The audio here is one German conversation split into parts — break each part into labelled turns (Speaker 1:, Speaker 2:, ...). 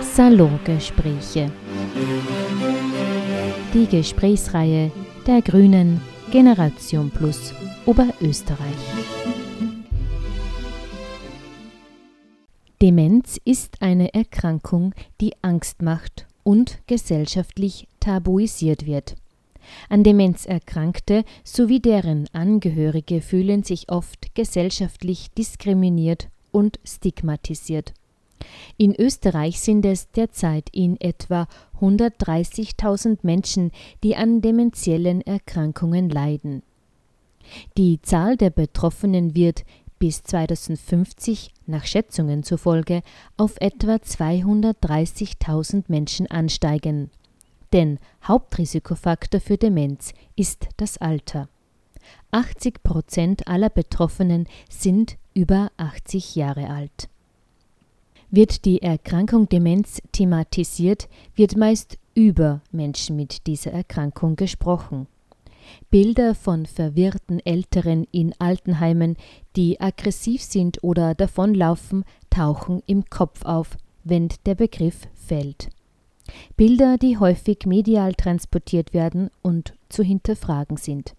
Speaker 1: Salongespräche. Die Gesprächsreihe der Grünen Generation Plus Oberösterreich. Demenz ist eine Erkrankung, die Angst macht und gesellschaftlich tabuisiert wird. An Demenz Erkrankte sowie deren Angehörige fühlen sich oft gesellschaftlich diskriminiert und stigmatisiert. In Österreich sind es derzeit in etwa 130.000 Menschen, die an dementiellen Erkrankungen leiden. Die Zahl der Betroffenen wird bis 2050 nach Schätzungen zufolge auf etwa 230.000 Menschen ansteigen. Denn Hauptrisikofaktor für Demenz ist das Alter. 80 Prozent aller Betroffenen sind über 80 Jahre alt. Wird die Erkrankung Demenz thematisiert, wird meist über Menschen mit dieser Erkrankung gesprochen. Bilder von verwirrten Älteren in Altenheimen, die aggressiv sind oder davonlaufen, tauchen im Kopf auf, wenn der Begriff fällt. Bilder, die häufig medial transportiert werden und zu hinterfragen sind.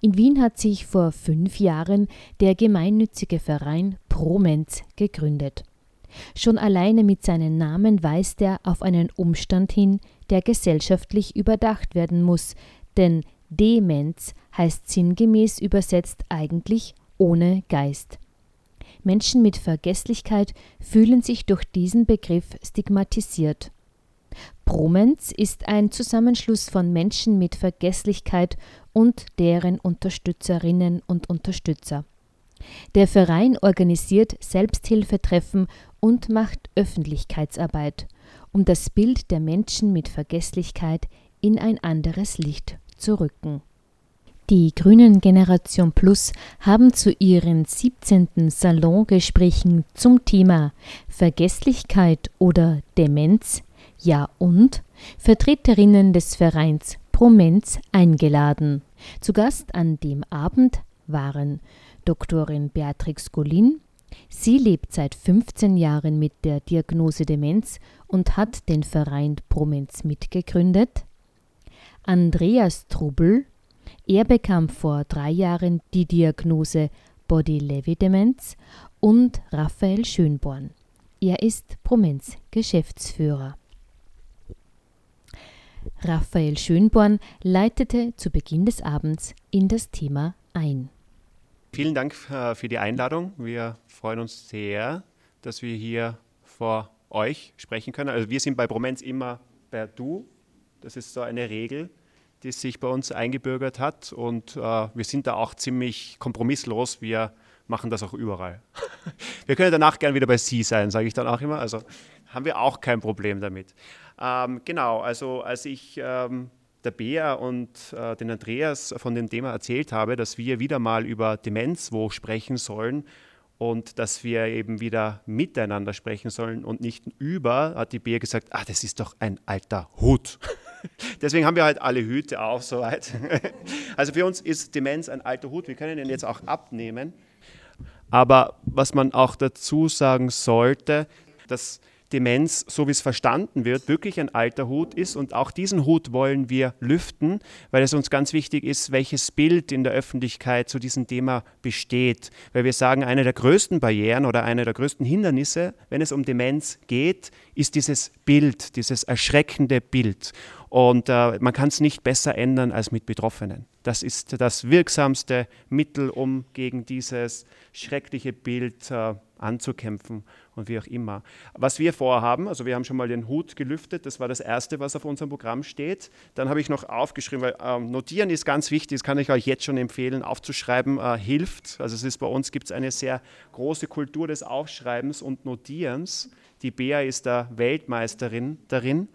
Speaker 1: In Wien hat sich vor fünf Jahren der gemeinnützige Verein Promenz gegründet. Schon alleine mit seinem Namen weist er auf einen Umstand hin, der gesellschaftlich überdacht werden muss, denn Demenz heißt sinngemäß übersetzt eigentlich ohne Geist. Menschen mit Vergesslichkeit fühlen sich durch diesen Begriff stigmatisiert. Promenz ist ein Zusammenschluss von Menschen mit Vergesslichkeit und deren Unterstützerinnen und Unterstützer. Der Verein organisiert Selbsthilfetreffen und macht Öffentlichkeitsarbeit, um das Bild der Menschen mit Vergesslichkeit in ein anderes Licht zu rücken. Die Grünen Generation Plus haben zu ihren 17. Salongesprächen zum Thema Vergesslichkeit oder Demenz, ja und Vertreterinnen des Vereins Promenz eingeladen. Zu Gast an dem Abend waren Doktorin Beatrix Golin, Sie lebt seit 15 Jahren mit der Diagnose Demenz und hat den Verein Promenz mitgegründet. Andreas Trubel, er bekam vor drei Jahren die Diagnose Body-Lewy-Demenz und Raphael Schönborn. Er ist Promenz Geschäftsführer. Raphael Schönborn leitete zu Beginn des Abends in das Thema ein.
Speaker 2: Vielen Dank äh, für die Einladung. Wir freuen uns sehr, dass wir hier vor euch sprechen können. Also wir sind bei Bromenz immer per Du. Das ist so eine Regel, die sich bei uns eingebürgert hat. Und äh, wir sind da auch ziemlich kompromisslos. Wir machen das auch überall. wir können danach gern wieder bei Sie sein, sage ich dann auch immer. Also haben wir auch kein Problem damit. Ähm, genau, also als ich ähm, der Bea und äh, den Andreas von dem Thema erzählt habe, dass wir wieder mal über Demenz wo sprechen sollen und dass wir eben wieder miteinander sprechen sollen und nicht über, hat die Bea gesagt, ah, das ist doch ein alter Hut. Deswegen haben wir halt alle Hüte auf soweit. Also für uns ist Demenz ein alter Hut, wir können ihn jetzt auch abnehmen. Aber was man auch dazu sagen sollte, dass Demenz, so wie es verstanden wird, wirklich ein alter Hut ist. Und auch diesen Hut wollen wir lüften, weil es uns ganz wichtig ist, welches Bild in der Öffentlichkeit zu diesem Thema besteht. Weil wir sagen, eine der größten Barrieren oder eine der größten Hindernisse, wenn es um Demenz geht, ist dieses Bild, dieses erschreckende Bild. Und äh, man kann es nicht besser ändern als mit Betroffenen. Das ist das wirksamste Mittel, um gegen dieses schreckliche Bild äh, anzukämpfen und wie auch immer. Was wir vorhaben, also wir haben schon mal den Hut gelüftet, das war das Erste, was auf unserem Programm steht. Dann habe ich noch aufgeschrieben, weil ähm, Notieren ist ganz wichtig, das kann ich euch jetzt schon empfehlen, aufzuschreiben äh, hilft. Also es ist bei uns gibt es eine sehr große Kultur des Aufschreibens und Notierens. Die Bea ist da Weltmeisterin darin.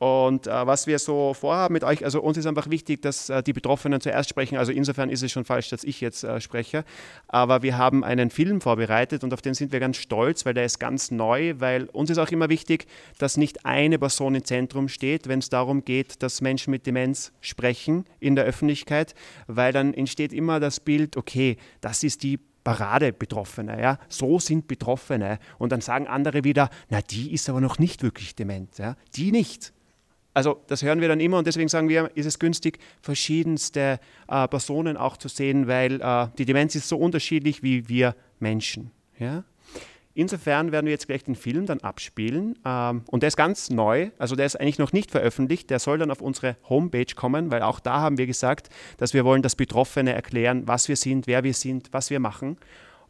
Speaker 2: Und äh, was wir so vorhaben mit euch, also uns ist einfach wichtig, dass äh, die Betroffenen zuerst sprechen. Also insofern ist es schon falsch, dass ich jetzt äh, spreche. Aber wir haben einen Film vorbereitet und auf den sind wir ganz stolz, weil der ist ganz neu, weil uns ist auch immer wichtig, dass nicht eine Person im Zentrum steht, wenn es darum geht, dass Menschen mit Demenz sprechen in der Öffentlichkeit, weil dann entsteht immer das Bild, okay, das ist die Paradebetroffene, ja, so sind Betroffene. Und dann sagen andere wieder, na, die ist aber noch nicht wirklich dement, ja, die nicht. Also das hören wir dann immer und deswegen sagen wir, ist es günstig, verschiedenste äh, Personen auch zu sehen, weil äh, die Demenz ist so unterschiedlich wie wir Menschen. Ja? Insofern werden wir jetzt gleich den Film dann abspielen. Ähm, und der ist ganz neu, also der ist eigentlich noch nicht veröffentlicht. Der soll dann auf unsere Homepage kommen, weil auch da haben wir gesagt, dass wir wollen, dass Betroffene erklären, was wir sind, wer wir sind, was wir machen.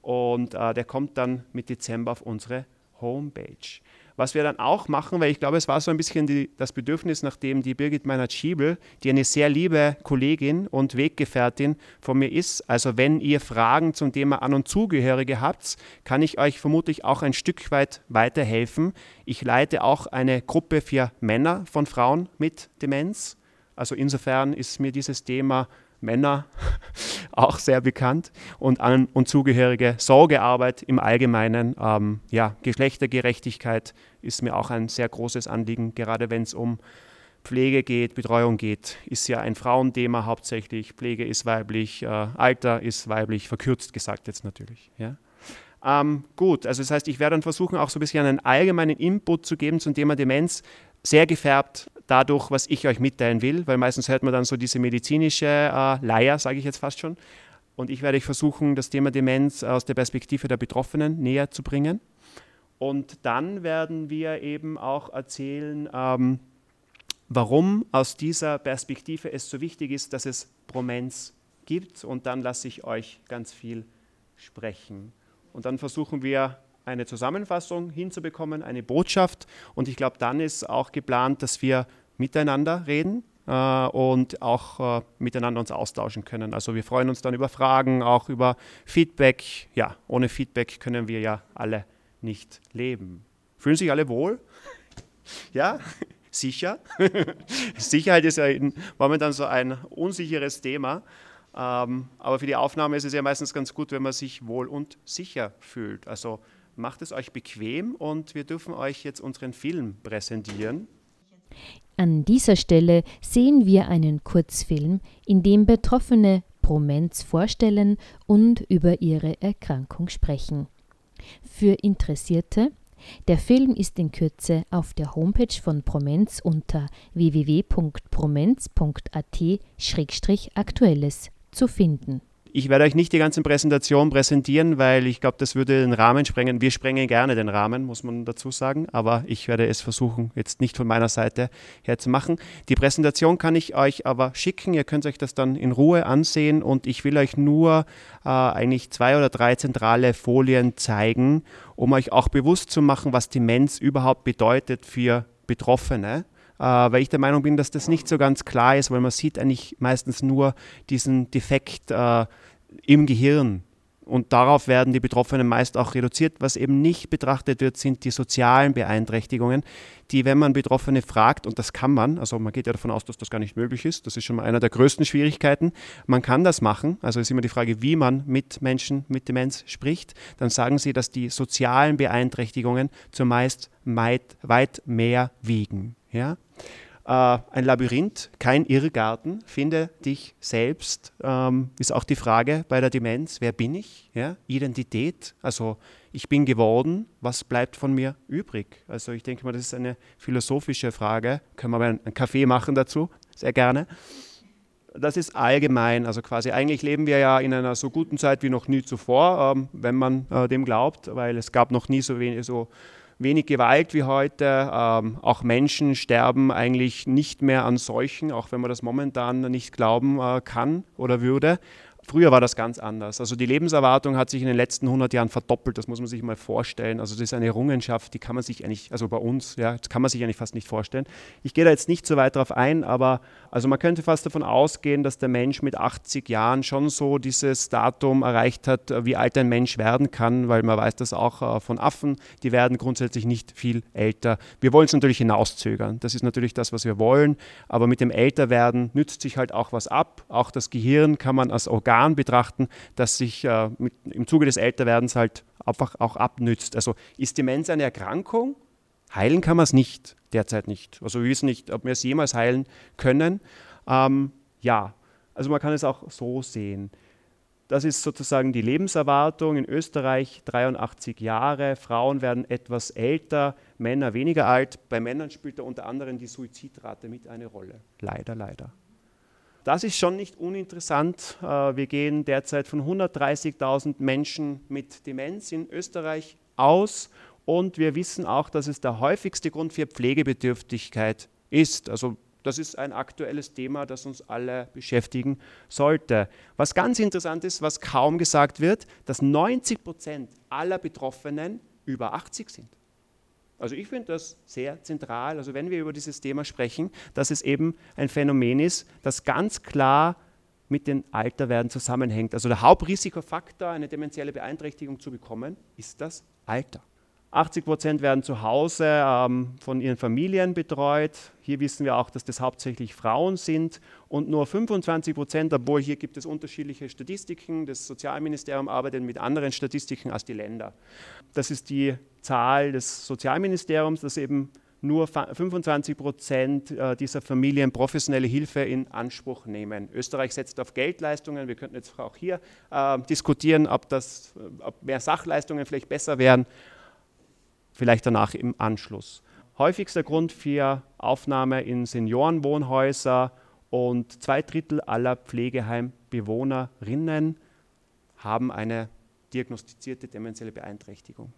Speaker 2: Und äh, der kommt dann mit Dezember auf unsere Homepage. Was wir dann auch machen, weil ich glaube, es war so ein bisschen die, das Bedürfnis, nachdem die Birgit Meinert-Schiebel, die eine sehr liebe Kollegin und Weggefährtin von mir ist, also wenn ihr Fragen zum Thema An- und Zugehörige habt, kann ich euch vermutlich auch ein Stück weit weiterhelfen. Ich leite auch eine Gruppe für Männer von Frauen mit Demenz. Also insofern ist mir dieses Thema Männer auch sehr bekannt und an und zugehörige Sorgearbeit im Allgemeinen. Ähm, ja, Geschlechtergerechtigkeit ist mir auch ein sehr großes Anliegen, gerade wenn es um Pflege geht, Betreuung geht, ist ja ein Frauenthema hauptsächlich. Pflege ist weiblich, äh, Alter ist weiblich, verkürzt gesagt jetzt natürlich. Ja. Ähm, gut, also das heißt, ich werde dann versuchen, auch so ein bisschen einen allgemeinen Input zu geben zum Thema Demenz, sehr gefärbt dadurch, was ich euch mitteilen will, weil meistens hört man dann so diese medizinische äh, Leier, sage ich jetzt fast schon. Und ich werde euch versuchen, das Thema Demenz aus der Perspektive der Betroffenen näher zu bringen. Und dann werden wir eben auch erzählen, ähm, warum aus dieser Perspektive es so wichtig ist, dass es Promenz gibt. Und dann lasse ich euch ganz viel sprechen. Und dann versuchen wir eine Zusammenfassung hinzubekommen, eine Botschaft. Und ich glaube, dann ist auch geplant, dass wir miteinander reden äh, und auch äh, miteinander uns austauschen können. Also wir freuen uns dann über Fragen, auch über Feedback. Ja, ohne Feedback können wir ja alle nicht leben. Fühlen sich alle wohl? Ja, sicher. Sicherheit ist ja momentan so ein unsicheres Thema. Ähm, aber für die Aufnahme ist es ja meistens ganz gut, wenn man sich wohl und sicher fühlt. Also macht es euch bequem und wir dürfen euch jetzt unseren Film präsentieren.
Speaker 1: An dieser Stelle sehen wir einen Kurzfilm, in dem Betroffene Promenz vorstellen und über ihre Erkrankung sprechen. Für Interessierte der Film ist in Kürze auf der Homepage von Promenz unter www.promenz.at-aktuelles zu finden.
Speaker 2: Ich werde euch nicht die ganze Präsentation präsentieren, weil ich glaube, das würde den Rahmen sprengen. Wir sprengen gerne den Rahmen, muss man dazu sagen, aber ich werde es versuchen, jetzt nicht von meiner Seite her zu machen. Die Präsentation kann ich euch aber schicken. Ihr könnt euch das dann in Ruhe ansehen und ich will euch nur äh, eigentlich zwei oder drei zentrale Folien zeigen, um euch auch bewusst zu machen, was Demenz überhaupt bedeutet für Betroffene weil ich der Meinung bin, dass das nicht so ganz klar ist, weil man sieht eigentlich meistens nur diesen Defekt äh, im Gehirn. Und darauf werden die Betroffenen meist auch reduziert. Was eben nicht betrachtet wird, sind die sozialen Beeinträchtigungen, die, wenn man Betroffene fragt, und das kann man, also man geht ja davon aus, dass das gar nicht möglich ist, das ist schon mal einer der größten Schwierigkeiten, man kann das machen, also ist immer die Frage, wie man mit Menschen mit Demenz spricht, dann sagen sie, dass die sozialen Beeinträchtigungen zumeist weit, weit mehr wiegen. Ja? Äh, ein Labyrinth, kein Irrgarten. Finde dich selbst, ähm, ist auch die Frage bei der Demenz, wer bin ich? Ja? Identität, also ich bin geworden, was bleibt von mir übrig? Also ich denke mal, das ist eine philosophische Frage. Können wir mal einen Kaffee machen dazu? Sehr gerne. Das ist allgemein, also quasi eigentlich leben wir ja in einer so guten Zeit wie noch nie zuvor, ähm, wenn man äh, dem glaubt, weil es gab noch nie so wenig so wenig Gewalt wie heute. Ähm, auch Menschen sterben eigentlich nicht mehr an Seuchen, auch wenn man das momentan nicht glauben äh, kann oder würde. Früher war das ganz anders. Also die Lebenserwartung hat sich in den letzten 100 Jahren verdoppelt, das muss man sich mal vorstellen. Also das ist eine Errungenschaft, die kann man sich eigentlich, also bei uns, ja, das kann man sich eigentlich fast nicht vorstellen. Ich gehe da jetzt nicht so weit drauf ein, aber also man könnte fast davon ausgehen, dass der Mensch mit 80 Jahren schon so dieses Datum erreicht hat, wie alt ein Mensch werden kann, weil man weiß das auch äh, von Affen, die werden grundsätzlich nicht viel älter. Wir wollen es natürlich hinauszögern, das ist natürlich das, was wir wollen, aber mit dem Älterwerden nützt sich halt auch was ab. Auch das Gehirn kann man als Organ Organ betrachten, das sich äh, mit, im Zuge des Älterwerdens halt einfach auch abnützt. Also ist Demenz eine Erkrankung? Heilen kann man es nicht, derzeit nicht. Also wir wissen nicht, ob wir es jemals heilen können. Ähm, ja, also man kann es auch so sehen. Das ist sozusagen die Lebenserwartung in Österreich 83 Jahre. Frauen werden etwas älter, Männer weniger alt. Bei Männern spielt da unter anderem die Suizidrate mit eine Rolle. Leider, leider. Das ist schon nicht uninteressant. Äh, wir gehen derzeit von 130.000 Menschen mit Demenz in Österreich aus und wir wissen auch, dass es der häufigste Grund für Pflegebedürftigkeit ist. Also das ist ein aktuelles Thema, das uns alle beschäftigen sollte. Was ganz interessant ist, was kaum gesagt wird, dass 90 Prozent aller Betroffenen über 80 sind. Also ich finde das sehr zentral, also wenn wir über dieses Thema sprechen, dass es eben ein Phänomen ist, das ganz klar mit dem Alterwerden zusammenhängt. Also der Hauptrisikofaktor, eine dementielle Beeinträchtigung zu bekommen, ist das Alter. 80 Prozent werden zu Hause ähm, von ihren Familien betreut. Hier wissen wir auch, dass das hauptsächlich Frauen sind. Und nur 25 Prozent, obwohl hier gibt es unterschiedliche Statistiken, das Sozialministerium arbeitet mit anderen Statistiken als die Länder. Das ist die Zahl des Sozialministeriums, dass eben nur 25 Prozent äh, dieser Familien professionelle Hilfe in Anspruch nehmen. Österreich setzt auf Geldleistungen. Wir könnten jetzt auch hier äh, diskutieren, ob, das, ob mehr Sachleistungen vielleicht besser wären vielleicht danach im Anschluss. Häufigster Grund für Aufnahme in Seniorenwohnhäuser und zwei Drittel aller Pflegeheimbewohnerinnen haben eine diagnostizierte dementielle Beeinträchtigung.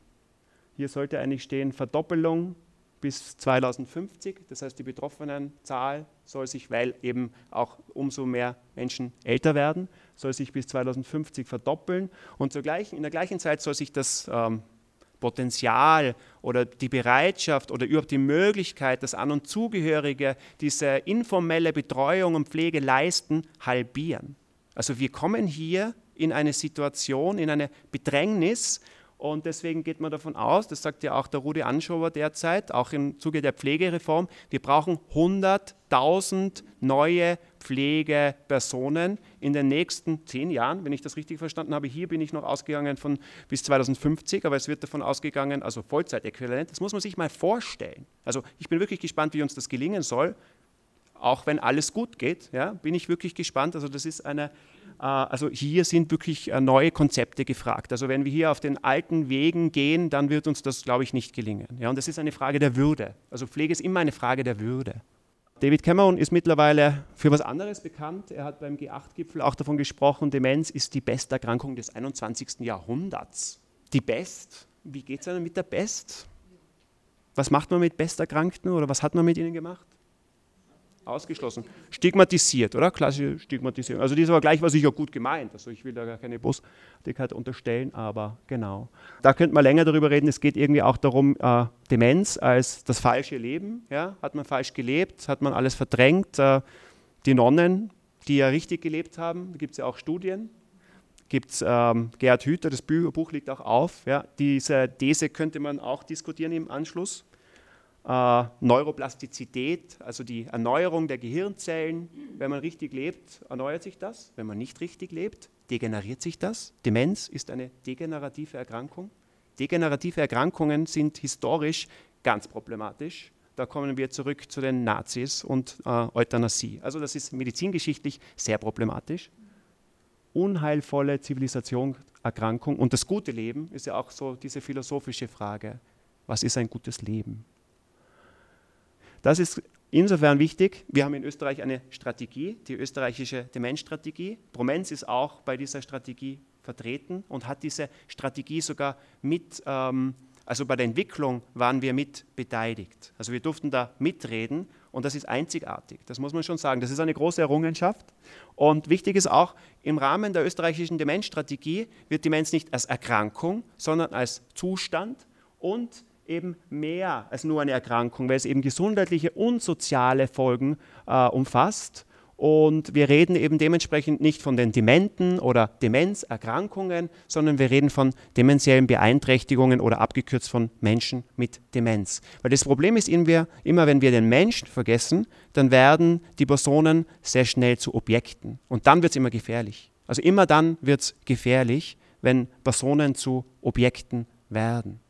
Speaker 2: Hier sollte eigentlich stehen Verdoppelung bis 2050. Das heißt, die Betroffenenzahl soll sich, weil eben auch umso mehr Menschen älter werden, soll sich bis 2050 verdoppeln. Und in der gleichen Zeit soll sich das ähm, Potenzial oder die Bereitschaft oder überhaupt die Möglichkeit, dass An- und Zugehörige diese informelle Betreuung und Pflege leisten, halbieren. Also wir kommen hier in eine Situation, in eine Bedrängnis, und deswegen geht man davon aus, das sagt ja auch der Rudi Anschober derzeit, auch im Zuge der Pflegereform, wir brauchen 100.000 neue Pflegepersonen in den nächsten zehn Jahren, wenn ich das richtig verstanden habe. Hier bin ich noch ausgegangen von bis 2050, aber es wird davon ausgegangen, also Vollzeitäquivalent. Das muss man sich mal vorstellen. Also ich bin wirklich gespannt, wie uns das gelingen soll. Auch wenn alles gut geht, ja, bin ich wirklich gespannt. Also das ist eine also hier sind wirklich äh, neue Konzepte gefragt. Also wenn wir hier auf den alten Wegen gehen, dann wird uns das, glaube ich, nicht gelingen. Ja, und das ist eine Frage der Würde. Also Pflege ist immer eine Frage der Würde. David Cameron ist mittlerweile für was anderes bekannt. Er hat beim G8-Gipfel auch davon gesprochen, Demenz ist die beste Erkrankung des 21. Jahrhunderts. Die Best, wie geht es einem mit der Best? Was macht man mit Besterkrankten oder was hat man mit ihnen gemacht? Ausgeschlossen. Stigmatisiert, oder? Klassische Stigmatisierung. Also die ist aber war sicher gut gemeint. Also ich will da gar keine Bosdigkeit unterstellen, aber genau. Da könnte man länger darüber reden. Es geht irgendwie auch darum, äh, Demenz als das falsche Leben. Ja? Hat man falsch gelebt? Hat man alles verdrängt? Äh, die Nonnen, die ja richtig gelebt haben, da gibt es ja auch Studien. Gibt es ähm, Gerhard Hüther, das Buch liegt auch auf. Ja? Diese These könnte man auch diskutieren im Anschluss äh, Neuroplastizität, also die Erneuerung der Gehirnzellen. Wenn man richtig lebt, erneuert sich das. Wenn man nicht richtig lebt, degeneriert sich das. Demenz ist eine degenerative Erkrankung. Degenerative Erkrankungen sind historisch ganz problematisch. Da kommen wir zurück zu den Nazis und äh, Euthanasie. Also das ist medizingeschichtlich sehr problematisch. Unheilvolle Zivilisation, Erkrankung und das gute Leben ist ja auch so diese philosophische Frage. Was ist ein gutes Leben? Das ist insofern wichtig. Wir haben in Österreich eine Strategie, die österreichische Demenzstrategie. Promenz ist auch bei dieser Strategie vertreten und hat diese Strategie sogar mit, ähm, also bei der Entwicklung waren wir mit beteiligt. Also wir durften da mitreden und das ist einzigartig. Das muss man schon sagen. Das ist eine große Errungenschaft. Und wichtig ist auch, im Rahmen der österreichischen Demenzstrategie wird Demenz nicht als Erkrankung, sondern als Zustand und eben mehr als nur eine Erkrankung, weil es eben gesundheitliche und soziale Folgen äh, umfasst. Und wir reden eben dementsprechend nicht von den Dementen oder Demenzerkrankungen, sondern wir reden von dementiellen Beeinträchtigungen oder abgekürzt von Menschen mit Demenz. Weil das Problem ist immer, wenn wir den Menschen vergessen, dann werden die Personen sehr schnell zu Objekten. Und dann wird es immer gefährlich. Also immer dann wird es gefährlich, wenn Personen zu Objekten werden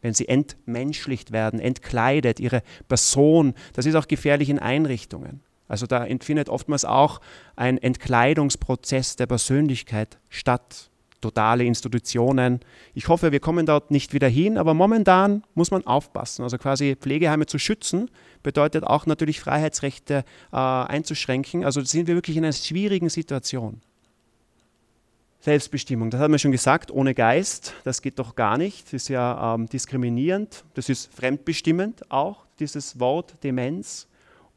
Speaker 2: wenn sie entmenschlicht werden, entkleidet, ihre Person. Das ist auch gefährlich in Einrichtungen. Also da findet oftmals auch ein Entkleidungsprozess der Persönlichkeit statt. Totale Institutionen. Ich hoffe, wir kommen dort nicht wieder hin, aber momentan muss man aufpassen. Also quasi Pflegeheime zu schützen, bedeutet auch natürlich Freiheitsrechte äh, einzuschränken. Also sind wir wirklich in einer schwierigen Situation. Selbstbestimmung, das haben wir schon gesagt, ohne Geist, das geht doch gar nicht. Das ist ja ähm, diskriminierend, das ist fremdbestimmend auch, dieses Wort Demenz.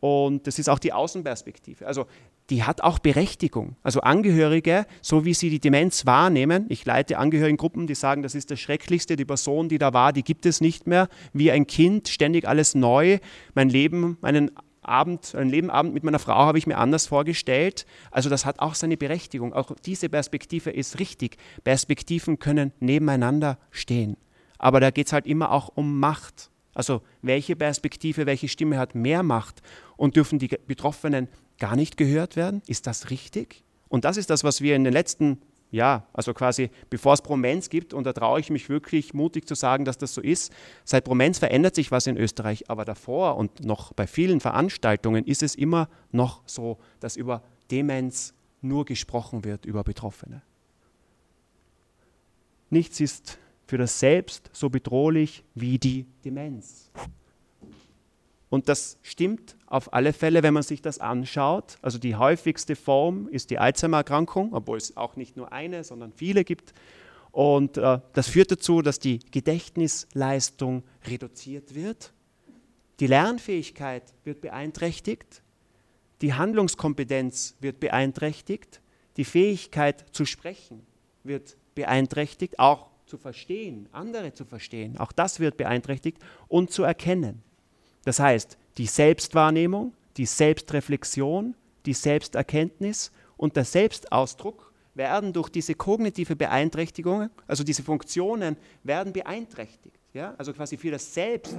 Speaker 2: Und das ist auch die Außenperspektive. Also die hat auch Berechtigung. Also Angehörige, so wie sie die Demenz wahrnehmen, ich leite Angehörigengruppen, die sagen, das ist das Schrecklichste, die Person, die da war, die gibt es nicht mehr, wie ein Kind, ständig alles neu, mein Leben, meinen Abend, einen Lebenabend mit meiner Frau habe ich mir anders vorgestellt. Also das hat auch seine Berechtigung. Auch diese Perspektive ist richtig. Perspektiven können nebeneinander stehen. Aber da geht es halt immer auch um Macht. Also welche Perspektive, welche Stimme hat mehr Macht und dürfen die Betroffenen gar nicht gehört werden? Ist das richtig? Und das ist das, was wir in den letzten ja, also quasi bevor es Promenz gibt, und da traue ich mich wirklich mutig zu sagen, dass das so ist, seit Promenz verändert sich was in Österreich, aber davor und noch bei vielen Veranstaltungen ist es immer noch so, dass über Demenz nur gesprochen wird, über Betroffene. Nichts ist für das Selbst so bedrohlich wie die Demenz. Und das stimmt auf alle Fälle, wenn man sich das anschaut. Also die häufigste Form ist die Alzheimer-Erkrankung, obwohl es auch nicht nur eine, sondern viele gibt. Und äh, das führt dazu, dass die Gedächtnisleistung reduziert wird, die Lernfähigkeit wird beeinträchtigt, die Handlungskompetenz wird beeinträchtigt, die Fähigkeit zu sprechen wird beeinträchtigt, auch zu verstehen, andere zu verstehen, auch das wird beeinträchtigt und zu erkennen. Das heißt, die Selbstwahrnehmung, die Selbstreflexion, die Selbsterkenntnis und der Selbstausdruck werden durch diese kognitive Beeinträchtigung, also diese Funktionen, werden beeinträchtigt. Ja? Also quasi für das Selbst,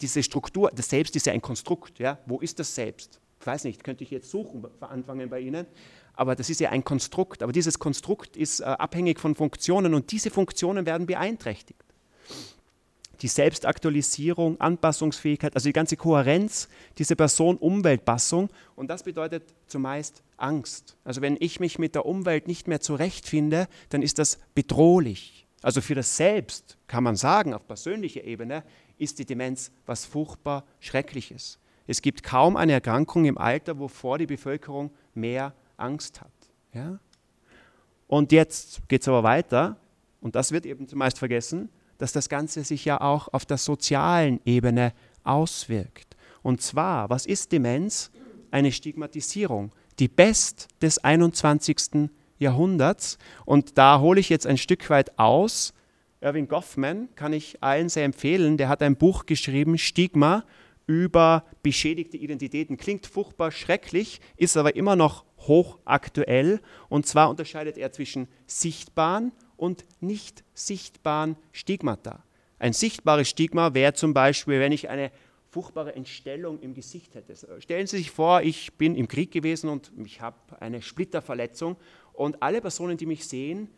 Speaker 2: diese Struktur, das Selbst ist ja ein Konstrukt. Ja? Wo ist das Selbst? Ich weiß nicht, könnte ich jetzt suchen, anfangen bei Ihnen, aber das ist ja ein Konstrukt. Aber dieses Konstrukt ist äh, abhängig von Funktionen und diese Funktionen werden beeinträchtigt die Selbstaktualisierung, Anpassungsfähigkeit, also die ganze Kohärenz, diese Person-Umwelt-Passung. Und das bedeutet zumeist Angst. Also wenn ich mich mit der Umwelt nicht mehr zurechtfinde, dann ist das bedrohlich. Also für das Selbst kann man sagen, auf persönlicher Ebene ist die Demenz was furchtbar Schreckliches. Es gibt kaum eine Erkrankung im Alter, wovor die Bevölkerung mehr Angst hat. Ja? Und jetzt geht es aber weiter, und das wird eben zumeist vergessen, dass das Ganze sich ja auch auf der sozialen Ebene auswirkt. Und zwar, was ist Demenz? Eine Stigmatisierung, die Best des 21. Jahrhunderts. Und da hole ich jetzt ein Stück weit aus. Irving Goffman kann ich allen sehr empfehlen. Der hat ein Buch geschrieben, Stigma, über beschädigte Identitäten. Klingt furchtbar schrecklich, ist aber immer noch hochaktuell. Und zwar unterscheidet er zwischen sichtbaren und nicht sichtbaren Stigmata. Ein sichtbares Stigma wäre zum Beispiel, wenn ich eine furchtbare Entstellung im Gesicht hätte. Stellen Sie sich vor, ich bin im Krieg gewesen und ich habe eine Splitterverletzung und alle Personen, die mich sehen,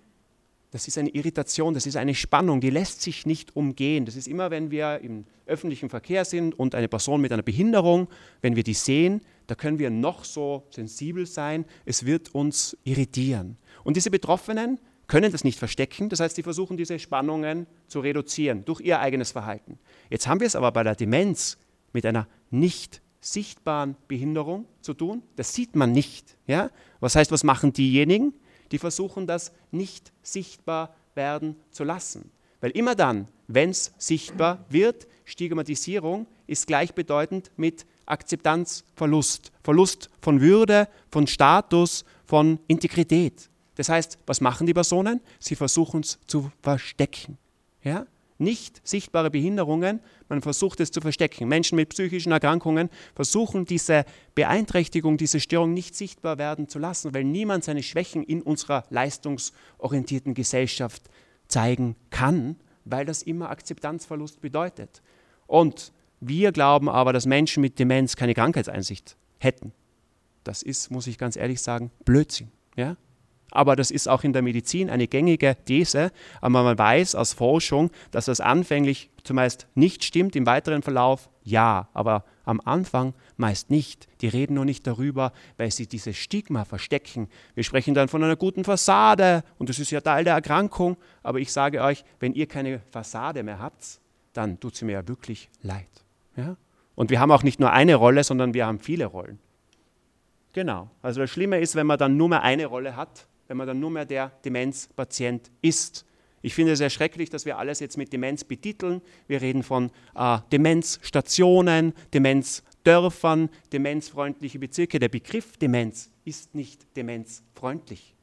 Speaker 2: das ist eine Irritation, das ist eine Spannung, die lässt sich nicht umgehen. Das ist immer, wenn wir im öffentlichen Verkehr sind und eine Person mit einer Behinderung, wenn wir die sehen, da können wir noch so sensibel sein, es wird uns irritieren. Und diese Betroffenen, können das nicht verstecken. Das heißt, sie versuchen diese Spannungen zu reduzieren durch ihr eigenes Verhalten. Jetzt haben wir es aber bei der Demenz mit einer nicht sichtbaren Behinderung zu tun. Das sieht man nicht. Ja? Was heißt, was machen diejenigen? Die versuchen das nicht sichtbar werden zu lassen. Weil immer dann, wenn es sichtbar wird, Stigmatisierung ist gleichbedeutend mit Akzeptanzverlust, Verlust von Würde, von Status, von Integrität. Das heißt, was machen die Personen? Sie versuchen es zu verstecken. Ja? Nicht sichtbare Behinderungen, man versucht es zu verstecken. Menschen mit psychischen Erkrankungen versuchen diese Beeinträchtigung, diese Störung nicht sichtbar werden zu lassen, weil niemand seine Schwächen in unserer leistungsorientierten Gesellschaft zeigen kann, weil das immer Akzeptanzverlust bedeutet. Und wir glauben aber, dass Menschen mit Demenz keine Krankheitseinsicht hätten. Das ist, muss ich ganz ehrlich sagen, Blödsinn. Ja? Aber das ist auch in der Medizin eine gängige These. Aber man weiß aus Forschung, dass das anfänglich zumeist nicht stimmt, im weiteren Verlauf ja, aber am Anfang meist nicht. Die reden nur nicht darüber, weil sie dieses Stigma verstecken. Wir sprechen dann von einer guten Fassade und das ist ja Teil der Erkrankung. Aber ich sage euch, wenn ihr keine Fassade mehr habt, dann tut sie mir ja wirklich leid. Ja? Und wir haben auch nicht nur eine Rolle, sondern wir haben viele Rollen. Genau. Also das Schlimme ist, wenn man dann nur mehr eine Rolle hat, wenn man dann nur mehr der Demenzpatient ist. Ich finde es sehr schrecklich, dass wir alles jetzt mit Demenz betiteln. Wir reden von äh, Demenzstationen, Demenzdörfern, demenzfreundliche Bezirke. Der Begriff Demenz ist nicht demenzfreundlich.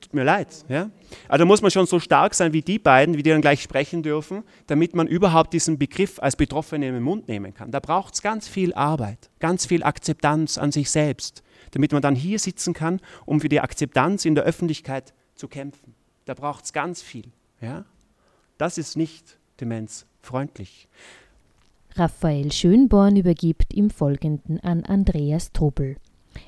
Speaker 2: Tut mir leid. Ja? Also muss man schon so stark sein wie die beiden, wie die dann gleich sprechen dürfen, damit man überhaupt diesen Begriff als Betroffene im Mund nehmen kann. Da braucht es ganz viel Arbeit, ganz viel Akzeptanz an sich selbst, damit man dann hier sitzen kann, um für die Akzeptanz in der Öffentlichkeit zu kämpfen. Da braucht es ganz viel. Ja? Das ist nicht demenzfreundlich.
Speaker 1: Raphael Schönborn übergibt im Folgenden an Andreas Trubel.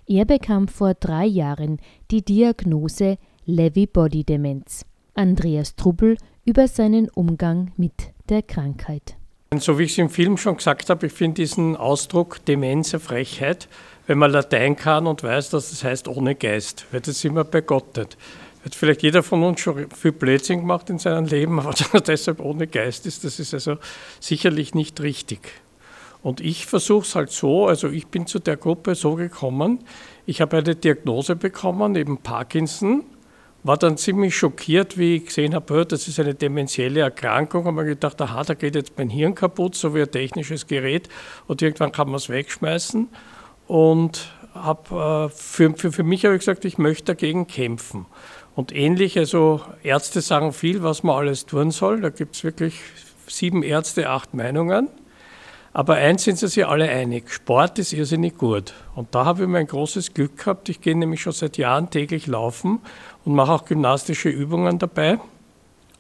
Speaker 1: Er bekam vor drei Jahren die Diagnose Lewy-Body-Demenz. Andreas Trubel über seinen Umgang mit der Krankheit.
Speaker 3: So wie ich es im Film schon gesagt habe, ich finde diesen Ausdruck Demenz Frechheit, wenn man Latein kann und weiß, dass das heißt ohne Geist, weil das sind wir bei Gott nicht. Hat vielleicht jeder von uns schon viel Blödsinn gemacht in seinem Leben, aber deshalb ohne Geist ist, das ist also sicherlich nicht richtig. Und ich versuche es halt so, also ich bin zu der Gruppe so gekommen, ich habe eine Diagnose bekommen, eben Parkinson, war dann ziemlich schockiert, wie ich gesehen habe, das ist eine dementielle Erkrankung. Habe mir gedacht, aha, da geht jetzt mein Hirn kaputt, so wie ein technisches Gerät. Und irgendwann kann man es wegschmeißen. Und habe, äh, für, für, für mich habe ich gesagt, ich möchte dagegen kämpfen. Und ähnlich, also Ärzte sagen viel, was man alles tun soll. Da gibt es wirklich sieben Ärzte, acht Meinungen. Aber eins sind sie sich alle einig, Sport ist irrsinnig gut. Und da habe ich mein großes Glück gehabt. Ich gehe nämlich schon seit Jahren täglich laufen und mache auch gymnastische Übungen dabei.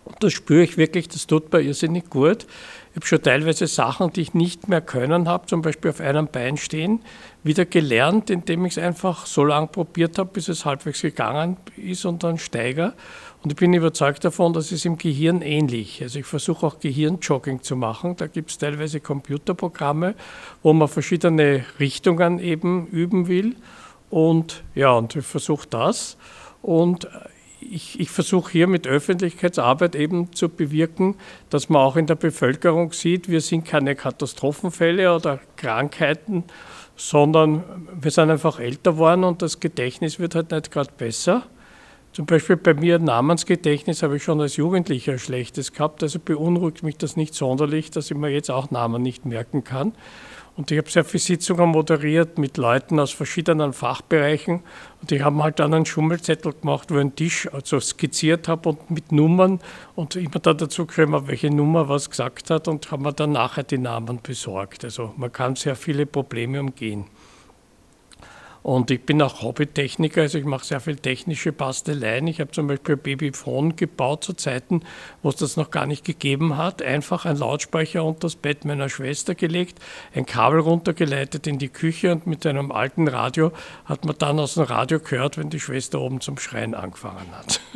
Speaker 3: Und das spüre ich wirklich, das tut mir irrsinnig gut. Ich habe schon teilweise Sachen, die ich nicht mehr können habe, zum Beispiel auf einem Bein stehen, wieder gelernt, indem ich es einfach so lange probiert habe, bis es halbwegs gegangen ist und dann steige. Und ich bin überzeugt davon, dass es im Gehirn ähnlich. Also ich versuche auch Gehirnjogging zu machen. Da gibt es teilweise Computerprogramme, wo man verschiedene Richtungen eben üben will. Und ja, und ich versuche das. Und ich, ich versuche hier mit Öffentlichkeitsarbeit eben zu bewirken, dass man auch in der Bevölkerung sieht, wir sind keine Katastrophenfälle oder Krankheiten, sondern wir sind einfach älter geworden und das Gedächtnis wird halt nicht gerade besser. Zum Beispiel bei mir Namensgedächtnis habe ich schon als Jugendlicher schlechtes gehabt, also beunruhigt mich das nicht sonderlich, dass ich mir jetzt auch Namen nicht merken kann. Und ich habe sehr viele Sitzungen moderiert mit Leuten aus verschiedenen Fachbereichen. Und die haben halt dann einen Schummelzettel gemacht, wo ich einen Tisch also skizziert habe und mit Nummern und immer dann dazu gekommen, welche Nummer was gesagt hat und haben mir dann nachher die Namen besorgt. Also man kann sehr viele Probleme umgehen. Und ich bin auch Hobbytechniker, also ich mache sehr viel technische Basteleien. Ich habe zum Beispiel Babyphone gebaut zu Zeiten, wo es das noch gar nicht gegeben hat. Einfach ein Lautsprecher unter das Bett meiner Schwester gelegt, ein Kabel runtergeleitet in die Küche und mit einem alten Radio hat man dann aus dem Radio gehört, wenn die Schwester oben zum Schreien angefangen hat.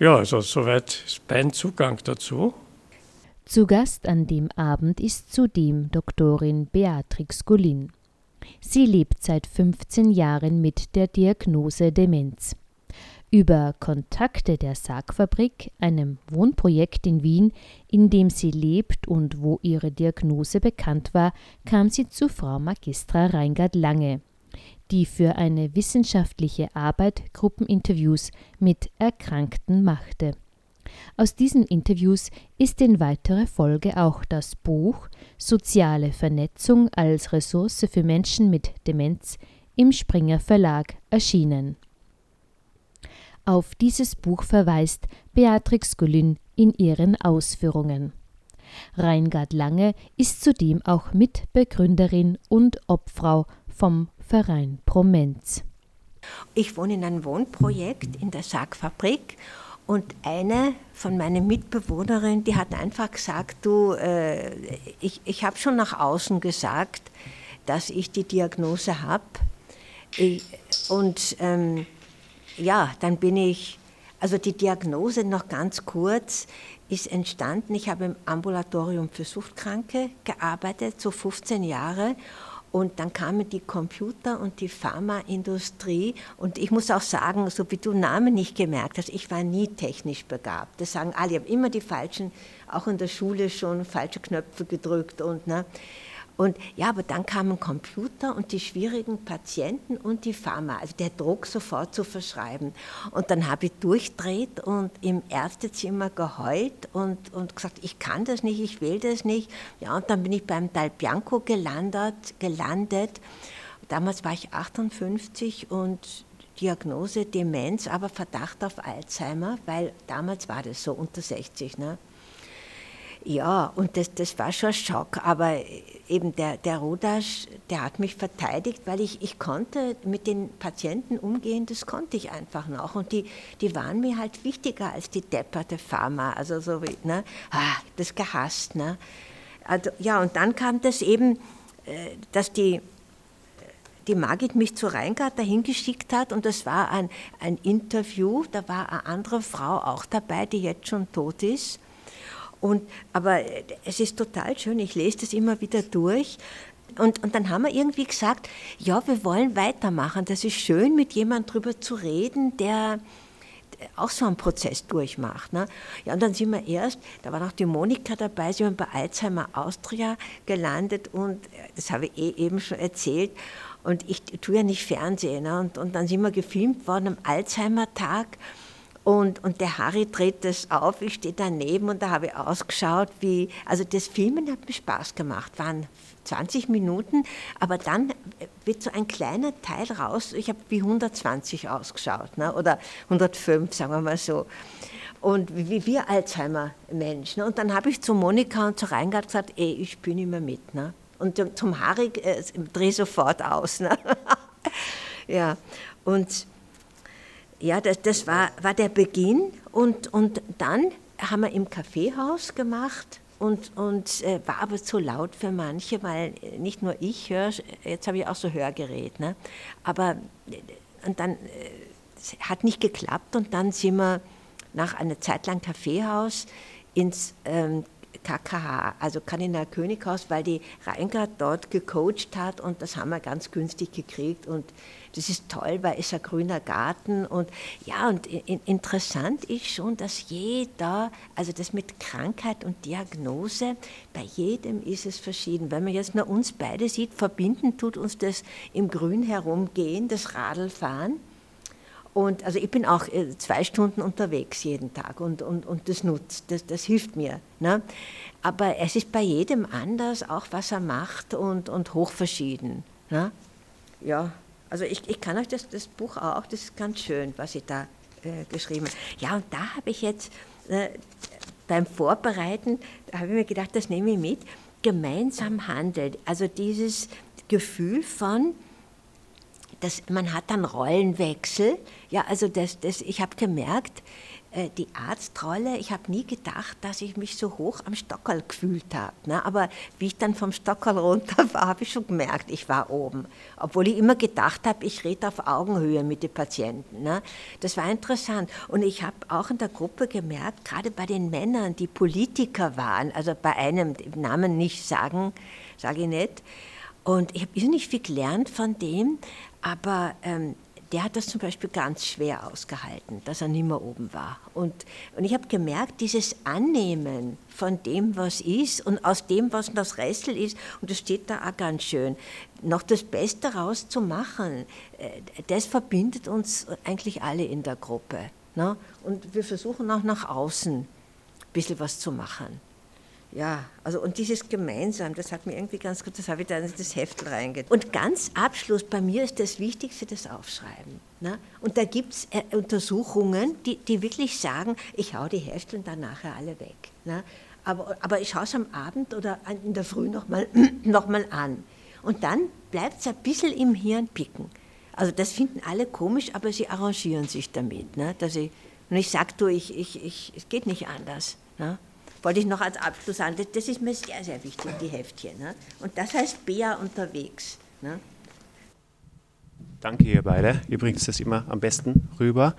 Speaker 3: Ja, also soweit ist mein Zugang dazu.
Speaker 1: Zu Gast an dem Abend ist zudem Doktorin Beatrix Gullin. Sie lebt seit 15 Jahren mit der Diagnose Demenz. Über Kontakte der Sargfabrik, einem Wohnprojekt in Wien, in dem sie lebt und wo ihre Diagnose bekannt war, kam sie zu Frau Magistra Reingard Lange, die für eine wissenschaftliche Arbeit Gruppeninterviews mit Erkrankten machte. Aus diesen Interviews ist in weiterer Folge auch das Buch Soziale Vernetzung als Ressource für Menschen mit Demenz im Springer Verlag erschienen. Auf dieses Buch verweist Beatrix Gullin in ihren Ausführungen. Reingard Lange ist zudem auch Mitbegründerin und Obfrau vom Verein Promenz.
Speaker 4: Ich wohne in einem Wohnprojekt in der Sargfabrik und eine von meinen Mitbewohnerinnen, die hat einfach gesagt, du, äh, ich, ich habe schon nach außen gesagt, dass ich die Diagnose habe. Und ähm, ja, dann bin ich, also die Diagnose noch ganz kurz ist entstanden. Ich habe im Ambulatorium für Suchtkranke gearbeitet, so 15 Jahre. Und dann kamen die Computer und die Pharmaindustrie. Und ich muss auch sagen, so wie du Namen nicht gemerkt hast, ich war nie technisch begabt. Das sagen alle. Ich habe immer die falschen, auch in der Schule schon falsche Knöpfe gedrückt. Und, ne, und ja, aber dann kamen Computer und die schwierigen Patienten und die Pharma, also der Druck sofort zu verschreiben. Und dann habe ich durchdreht und im Ärztezimmer geheult und, und gesagt, ich kann das nicht, ich will das nicht. Ja, und dann bin ich beim Dal Bianco gelandet, gelandet. Damals war ich 58 und Diagnose Demenz, aber Verdacht auf Alzheimer, weil damals war das so unter 60. Ne? Ja, und das, das war schon ein Schock. Aber eben der, der Rodasch, der hat mich verteidigt, weil ich, ich konnte mit den Patienten umgehen, das konnte ich einfach noch. Und die, die waren mir halt wichtiger als die depperte Pharma. Also so wie, ne, ah, das gehasst. Ne? Also, ja, und dann kam das eben, äh, dass die, die Margit mich zu Reingart dahin geschickt hat und das war ein, ein Interview, da war eine andere Frau auch dabei, die jetzt schon tot ist. Und, aber es ist total schön, ich lese das immer wieder durch. Und, und dann haben wir irgendwie gesagt, ja, wir wollen weitermachen. Das ist schön, mit jemandem darüber zu reden, der auch so einen Prozess durchmacht. Ne? Ja, und dann sind wir erst, da war noch die Monika dabei, sie waren bei Alzheimer Austria gelandet und das habe ich eh eben schon erzählt. Und ich tue ja nicht Fernsehen. Ne? Und, und dann sind wir gefilmt worden am Alzheimer-Tag. Und, und der Harry dreht das auf, ich stehe daneben und da habe ich ausgeschaut, wie, also das Filmen hat mir Spaß gemacht, waren 20 Minuten, aber dann wird so ein kleiner Teil raus, ich habe wie 120 ausgeschaut, ne? oder 105, sagen wir mal so. Und wie wir Alzheimer-Menschen. Ne? Und dann habe ich zu Monika und zu Reingard gesagt, ey, ich spiele nicht mehr mit. Ne? Und zum Harry, äh, dreh sofort aus. Ne? ja, und ja, das, das war, war der Beginn und, und dann haben wir im Kaffeehaus gemacht und, und äh, war aber zu laut für manche, weil nicht nur ich höre, jetzt habe ich auch so Hörgerät, ne? aber äh, und dann äh, hat nicht geklappt und dann sind wir nach einer Zeit lang Kaffeehaus ins ähm, KKH, also Kardinal Könighaus, weil die Reingard dort gecoacht hat und das haben wir ganz günstig gekriegt und das ist toll, weil es ein grüner Garten und ja, und interessant ist schon, dass jeder, also das mit Krankheit und Diagnose, bei jedem ist es verschieden. Wenn man jetzt nur uns beide sieht, verbinden tut uns das im Grün herumgehen, das Radlfahren. Und also ich bin auch äh, zwei Stunden unterwegs jeden Tag und, und, und das nutzt, das, das hilft mir. Ne? Aber es ist bei jedem anders, auch was er macht und, und hochverschieden. Ne? Ja, also ich, ich kann euch das, das Buch auch, das ist ganz schön, was ich da äh, geschrieben habe. Ja, und da habe ich jetzt äh, beim Vorbereiten, da habe ich mir gedacht, das nehme ich mit, gemeinsam handeln. Also dieses Gefühl von, dass man hat dann Rollenwechsel. Ja, also das, das, ich habe gemerkt, äh, die Arztrolle, ich habe nie gedacht, dass ich mich so hoch am Stockerl gefühlt habe. Ne? Aber wie ich dann vom Stockerl runter war, habe ich schon gemerkt, ich war oben. Obwohl ich immer gedacht habe, ich rede auf Augenhöhe mit den Patienten. Ne? Das war interessant. Und ich habe auch in der Gruppe gemerkt, gerade bei den Männern, die Politiker waren, also bei einem, Namen nicht sagen, sage ich nicht, und ich habe nicht viel gelernt von dem, aber ähm, der hat das zum Beispiel ganz schwer ausgehalten, dass er nicht mehr oben war. Und, und ich habe gemerkt, dieses Annehmen von dem, was ist und aus dem, was das Rätsel ist, und das steht da auch ganz schön, noch das Beste rauszumachen, äh, das verbindet uns eigentlich alle in der Gruppe. Ne? Und wir versuchen auch nach außen ein bisschen was zu machen. Ja, also und dieses gemeinsam, das hat mir irgendwie ganz gut, das habe ich da in das Heft reingetan. Und ganz Abschluss, bei mir ist das Wichtigste das Aufschreiben. Ne? Und da gibt es äh, Untersuchungen, die, die wirklich sagen, ich hau die Hefteln dann nachher alle weg. Ne? Aber, aber ich schaue es am Abend oder in der Früh nochmal noch mal an. Und dann bleibt es ein bisschen im Hirn picken. Also das finden alle komisch, aber sie arrangieren sich damit. Ne? Dass ich, und ich sage, du, ich, ich, ich, es geht nicht anders. Ne? Wollte ich noch als Abschluss sagen, das, das ist mir sehr, sehr wichtig, die Heftchen. Ne? Und das heißt Bea unterwegs. Ne?
Speaker 2: Danke, ihr beide. Ihr bringt das immer am besten rüber.